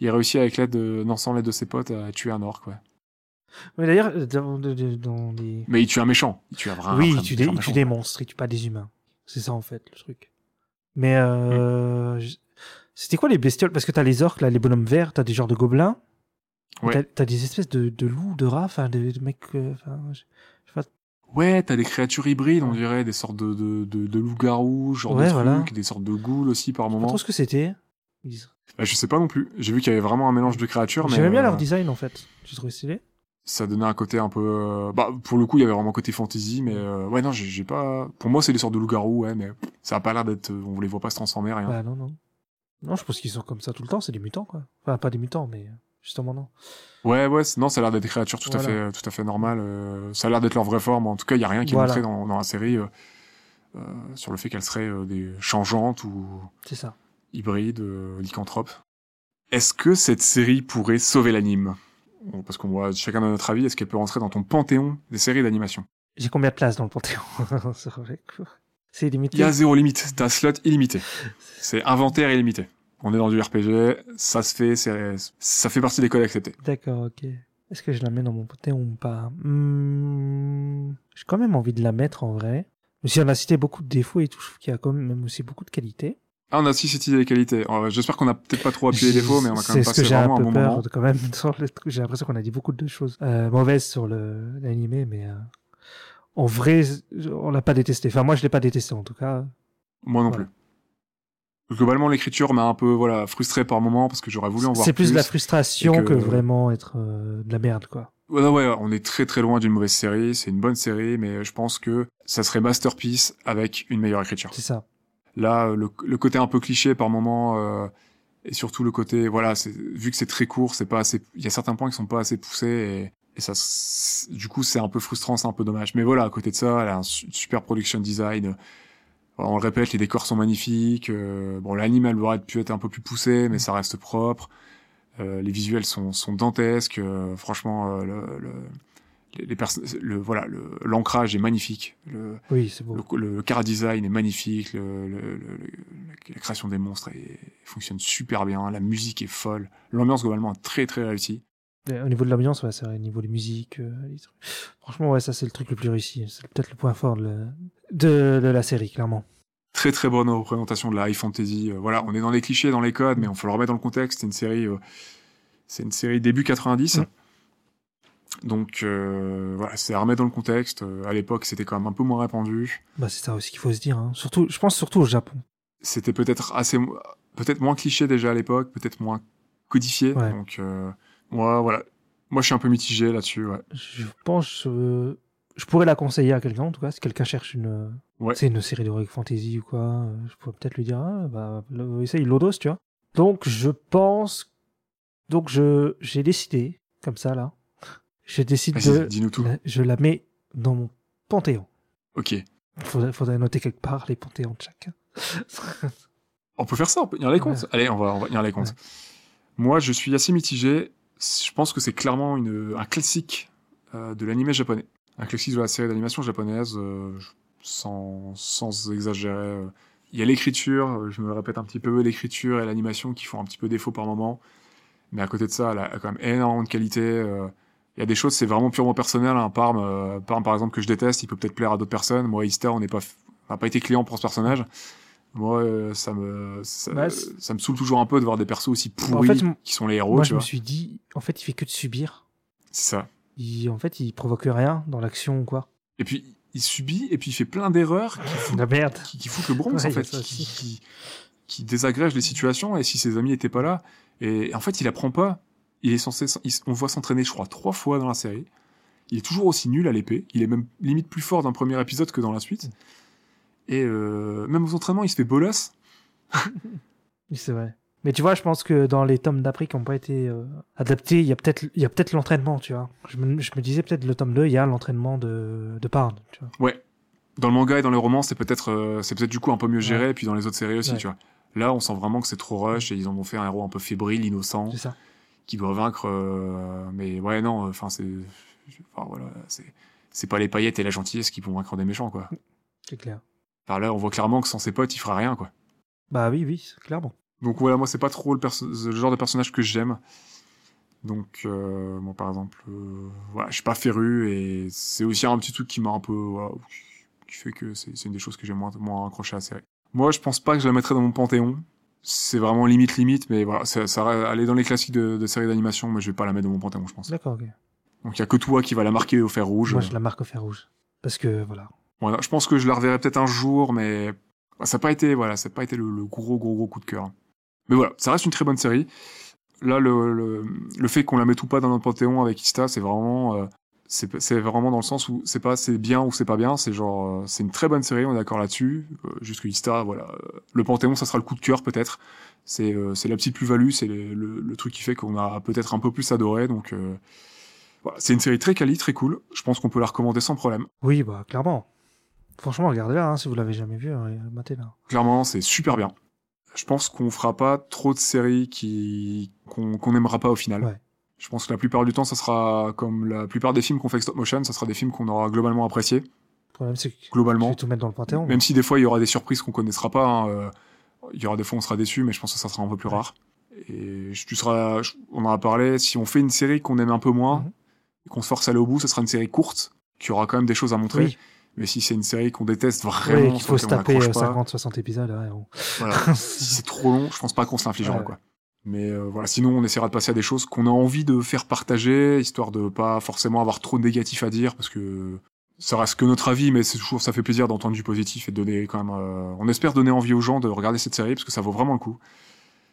Il a réussi avec l'aide de, non, sans l'aide de ses potes à tuer un orc, ouais. Mais d'ailleurs, euh, dans, dans les... Mais il tue un méchant, il tue un vrai, oui, un il tue, des, il méchant. tue des monstres, il tue pas des humains. C'est ça en fait le truc. Mais euh, Mm. c'était quoi les bestioles? Parce que t'as les orques, là, les bonhommes verts, t'as des genres de gobelins. Ouais. T'as, t'as des espèces de, de loups, de rats, enfin de, de mecs. euh, enfin, je- je sais pas. Ouais, t'as des créatures hybrides, on dirait, des sortes de, de, de, de loups-garous, genre Ouais, de trucs, voilà. des sortes de ghouls aussi par Je sais pas moment. trop ce que c'était. Bah, je sais pas non plus. J'ai vu qu'il y avait vraiment un mélange de créatures, mais J'aimais bien euh, leur design en fait. J'ai trouvé stylé. Ça donnait un côté un peu. euh, Bah, pour le coup, il y avait vraiment un côté fantasy, mais euh, ouais, non, j'ai pas. Pour moi, c'est des sortes de loups-garous, ouais, mais ça a pas l'air d'être. On les voit pas se transformer, rien. Bah non, non. Non, je pense qu'ils sont comme ça tout le temps, c'est des mutants quoi. Enfin, pas des mutants, mais euh, justement non. Ouais, ouais, non, ça a l'air d'être des créatures tout Voilà. à fait, tout à fait normales. euh, ça a l'air d'être leur vraie forme. En tout cas, il y a rien qui est Voilà. montré dans, dans la série euh, euh, sur le fait qu'elles seraient euh, des changeantes ou C'est ça. hybrides, euh, lycanthropes. Est-ce que cette série pourrait sauver l'anime? Parce qu'on voit chacun de notre avis, est-ce qu'elle peut rentrer dans ton panthéon des séries d'animation J'ai combien de places dans le Panthéon C'est vrai que- C'est limité. Il y a zéro limite, t'as slot illimité. C'est inventaire illimité. On est dans du RPG, ça se fait, ça fait partie des codes acceptés. D'accord, ok. Est-ce que je la mets dans mon Panthéon ou pas? Hmm, J'ai quand même envie de la mettre en vrai. Mais si on a cité beaucoup de défauts et tout, je trouve qu'il y a quand même aussi beaucoup de qualités. Ah, on a aussi cette idée des qualités. Alors, J'espère qu'on a peut-être pas trop appuyé les défauts, mais on a quand même ce que passé j'ai un vraiment un peu bon peur moment. quand même. J'ai l'impression qu'on a dit beaucoup de choses euh, mauvaises sur l'animé, mais euh, en vrai, on l'a pas détesté. Enfin, moi, je l'ai pas détesté en tout cas. Moi non Voilà. plus. Globalement, l'écriture m'a un peu voilà frustré par moment parce que j'aurais voulu en voir C'est plus de la plus. frustration que... que- vraiment être euh, de la merde, quoi. Ouais, ouais, on est très très loin d'une mauvaise série. C'est une bonne série, mais je pense que ça serait masterpiece avec une meilleure écriture. C'est ça. Là, le, le côté un peu cliché par moment, euh, et surtout le côté, voilà, c'est- vu que c'est très court, c'est pas assez. Il y a certains points qui sont pas assez poussés, et, et ça, du coup, c'est un peu frustrant, c'est un peu dommage. Mais voilà, à côté de ça, elle a un su- super production design. On le répète, les décors sont magnifiques. euh, bon, l'anime, elle aurait pu être un peu plus poussée, mais ça reste propre. Euh, les visuels sont, sont dantesques. euh, franchement, euh, le, le, les, les perso- le voilà, l'ancrage est magnifique. Le, Oui, c'est beau. le, le car design est magnifique, le, le- la création des monstres est- fonctionne super bien, la musique est folle, l'ambiance globalement est très très réussie. Au niveau de l'ambiance, ouais, c'est vrai, au niveau des musiques, euh, les trucs. franchement, ouais, ça c'est le truc le plus réussi. C'est peut-être le point fort de, le- de, de la série, clairement. Très très bonne représentation de la high fantasy. euh, voilà, on est dans les clichés, dans les codes, mais on faut le remettre dans le contexte. C'est une série, euh, c'est une série début 90. Mm. Donc euh, voilà, c'est à remettre dans le contexte. Euh, à l'époque, c'était quand même un peu moins répandu. Bah, c'est ça aussi qu'il faut se dire. Hein. Surtout, je pense surtout au Japon. C'était peut-être assez, peut-être moins cliché déjà à l'époque, peut-être moins codifié. Ouais. Donc euh, moi, voilà, moi je suis un peu mitigé là-dessus. Ouais. Je pense, euh, je pourrais la conseiller à quelqu'un, en tout cas, si quelqu'un cherche une, Ouais. c'est une série d'heroic fantasy ou quoi. je pourrais peut-être lui dire, ah, bah, essaye Lodos, tu vois. Donc, je pense, donc je, j'ai décidé, comme ça là, je décide de, dis-nous tout. la- je la mets dans mon panthéon. Ok. Faudrait, faudrait noter quelque part les panthéons de chacun. On peut faire ça, on peut tenir les comptes. Allez, on va, on va tenir les comptes. Ouais. Moi, je suis assez mitigé. Je pense que c'est clairement une, un classique euh, de l'anime japonais. Un classique de la série d'animation japonaise, euh, sans, sans exagérer. euh. Il y a l'écriture, je me le répète un petit peu, l'écriture et l'animation qui font un petit peu défaut par moment. Mais à côté de ça, elle a quand même énormément de qualité. euh. Il y a des choses, c'est vraiment purement personnel. Un Parme, euh, Parme, par exemple, que je déteste, il peut peut-être plaire à d'autres personnes. Moi, Easter, on n'est pas, on n'a pas été client pour ce personnage. Moi, euh, ça me, ça, Bah, ça me saute toujours un peu de voir des persos aussi pourris En fait, m- qui sont les héros, Moi, tu je me suis dit, en fait, il fait que de subir. C'est ça. Il, en fait, il provoque rien dans l'action ou quoi. Et puis, il subit, et puis il fait plein d'erreurs qui foutent, de la merde. qui, qui le bronze, Ouais, en fait, qui, qui, qui désagrègent les situations, et si ses amis étaient pas là, et en fait, il apprend pas. Il est censé, on voit s'entraîner, je crois, trois fois dans la série. Il est toujours aussi nul à l'épée. Il est même limite plus fort dans le premier épisode que dans la suite. Et euh, même aux entraînements, il se fait bolos. Oui, c'est vrai. Mais tu vois, je pense que dans les tomes d'après qui n'ont pas été euh, adaptés, il y a peut-être il y a peut-être l'entraînement, tu vois. Je me, je me disais peut-être le tome 2, il y a l'entraînement de, de Parn, tu vois. Ouais. Dans le manga et dans les romans, c'est peut-être, euh, c'est peut-être du coup un peu mieux géré, Ouais. et puis dans les autres séries aussi, Ouais. tu vois. Là, on sent vraiment que c'est trop rush et ils en ont fait un héros un peu fébrile, innocent, C'est ça. Qui doit vaincre. euh, mais ouais, non, enfin c'est, enfin voilà, c'est, pas les paillettes et la gentillesse qui vont vaincre des méchants, quoi. C'est clair. Enfin, là, on voit clairement que sans ses potes, il fera rien, quoi. Bah oui, oui, clairement. Donc voilà, moi, c'est pas trop le, genre de personnage que j'aime. Donc, euh, moi, par exemple, euh, voilà, je suis pas féru et c'est aussi un petit truc qui m'a un peu, voilà, qui fait que c'est c'est une des choses que j'ai moins, moins accroché à la série. Moi, je pense pas que je la mettrais dans mon panthéon. C'est vraiment limite limite, mais voilà, ça, ça elle est dans les classiques de, de séries d'animation, mais je vais pas la mettre dans mon panthéon, je pense. D'accord, ok. Donc il y a que toi qui va la marquer au fer rouge. Moi, je la marque au fer rouge. Parce que, voilà. Voilà, je pense que je la reverrai peut-être un jour, mais ça n'a pas été, voilà, ça n'a pas été le, le gros, gros, gros coup de cœur. Mais voilà, ça reste une très bonne série. Là, le, le, le fait qu'on la mette ou pas dans notre panthéon avec Ista, c'est vraiment, euh, c'est vraiment dans le sens où c'est pas c'est bien ou c'est pas bien, c'est genre, euh, c'est une très bonne série, on est d'accord là-dessus. Euh, juste que Ista, voilà, euh, le panthéon, ça sera le coup de cœur peut-être. C'est euh, c'est la petite plus-value, c'est le, le, le truc qui fait qu'on a peut-être un peu plus adoré, donc. Euh, voilà, c'est une série très quali, très cool. Je pense qu'on peut la recommander sans problème. Oui, bah, clairement. Franchement, regardez-la, hein, si vous l'avez jamais vu, euh, matez-la. Clairement, c'est super bien. Je pense qu'on fera pas trop de séries qui qu'on qu'on n'aimera pas au final. Ouais. Je pense que la plupart du temps, ça sera comme la plupart des films qu'on fait avec stop motion, ça sera des films qu'on aura globalement appréciés, problème, c'est globalement. vais tout mettre dans le panthéon. Même si des fois il y aura des surprises qu'on connaîtra pas, hein, euh, il y aura des fois on sera déçu, mais je pense que ça sera un peu plus Ouais. rare. Et tu seras, on en a parlé. Si on fait une série qu'on aime un peu moins, Mhm. et qu'on se force à aller au bout, ça sera une série courte qui aura quand même des choses à montrer. Oui. Mais si c'est une série qu'on déteste vraiment, Oui, qu'il faut se taper accroche pas, 50-60 épisodes. ouais, voilà. si c'est trop long, je pense pas qu'on se l'infligera, Ouais. quoi. Mais euh, voilà, sinon on essaiera de passer à des choses qu'on a envie de faire partager, histoire de pas forcément avoir trop de négatifs à dire, parce que ça reste que notre avis, mais c'est toujours ça fait plaisir d'entendre du positif et de donner quand même. euh, on espère donner envie aux gens de regarder cette série parce que ça vaut vraiment le coup.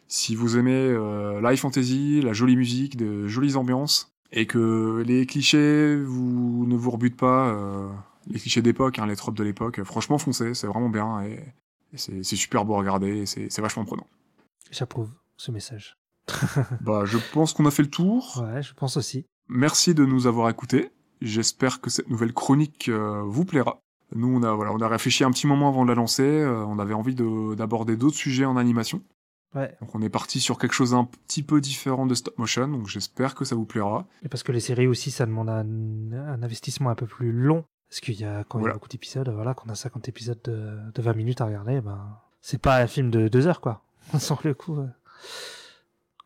Si vous aimez euh, la fantasy, la jolie musique, de jolies ambiances, et que les clichés vous ne vous rebutent pas, euh, les clichés d'époque, hein, les tropes de l'époque, franchement foncez, c'est vraiment bien et, et c'est super beau à regarder, c'est vachement prenant. J'approuve ce message. Bah, je pense qu'on a fait le tour. Ouais, je pense aussi. Merci de nous avoir écoutés. J'espère que cette nouvelle chronique euh, vous plaira. Nous, on a, voilà, on a réfléchi un petit moment avant de la lancer. euh, on avait envie de- d'aborder d'autres sujets en animation. Ouais. Donc, on est parti sur quelque chose un petit peu différent de stop motion. Donc, j'espère que ça vous plaira. Et parce que les séries aussi, ça demande un, un investissement un peu plus long. Parce qu'il y a, quand Voilà. a beaucoup d'épisodes, voilà, qu'on a 50 épisodes de, de 20 minutes à regarder, ben, c'est pas un film de 2 heures, quoi. Sans le coup. euh.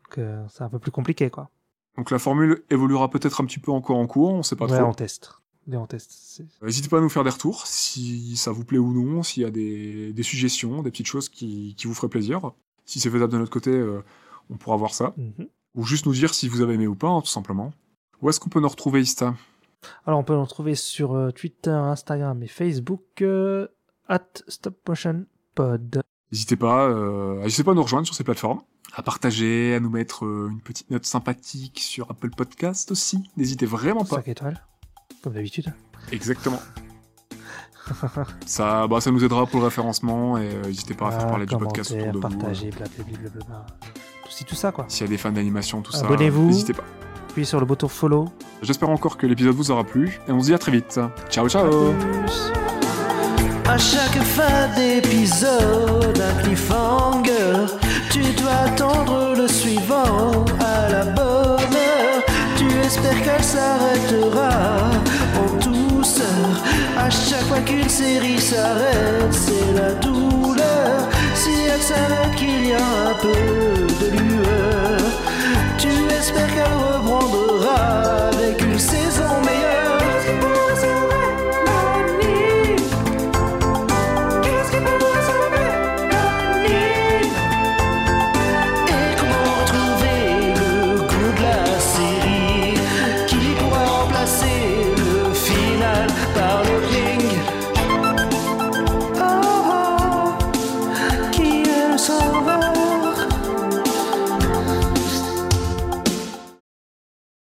Donc, euh, c'est un peu plus compliqué, quoi. Donc, la formule évoluera peut-être un petit peu encore en cours. On sait pas ouais, trop. on teste. Et on teste. C'est- N'hésitez pas à nous faire des retours si ça vous plaît ou non, s'il y a des, des suggestions, des petites choses qui, qui vous feraient plaisir. Si c'est faisable de notre côté, euh, on pourra voir ça. Mhm. Ou juste nous dire si vous avez aimé ou pas, hein, tout simplement. Où est-ce qu'on peut nous retrouver, Ista? Alors, on peut nous retrouver sur euh, Twitter, Instagram et Facebook, euh, at StopMotionPod. N'hésitez pas, euh, n'hésitez pas à nous rejoindre sur ces plateformes, à partager, à nous mettre euh, une petite note sympathique sur Apple Podcast aussi. N'hésitez vraiment pas. 5 étoiles, comme d'habitude. Exactement. ça, bah, ça nous aidera pour le référencement et euh, n'hésitez pas à faire parler du podcast autour de vous. partager, blablabla. blablabla. Tout, tout ça, quoi. S'il y a des fans d'animation, tout ça, Abonnez-vous. n'hésitez pas. Appuyez sur le bouton follow. J'espère encore que l'épisode vous aura plu et on se dit à très vite. Ciao ciao. À chaque fin d'épisode, un cliffhanger, attendre le suivant à la bonne heure. Tu espères qu'elle s'arrêtera en douceur. À chaque fois qu'une série s'arrête, c'est la douleur. Si elle s'arrête qu'il y a un peu de lueur, tu espères qu'elle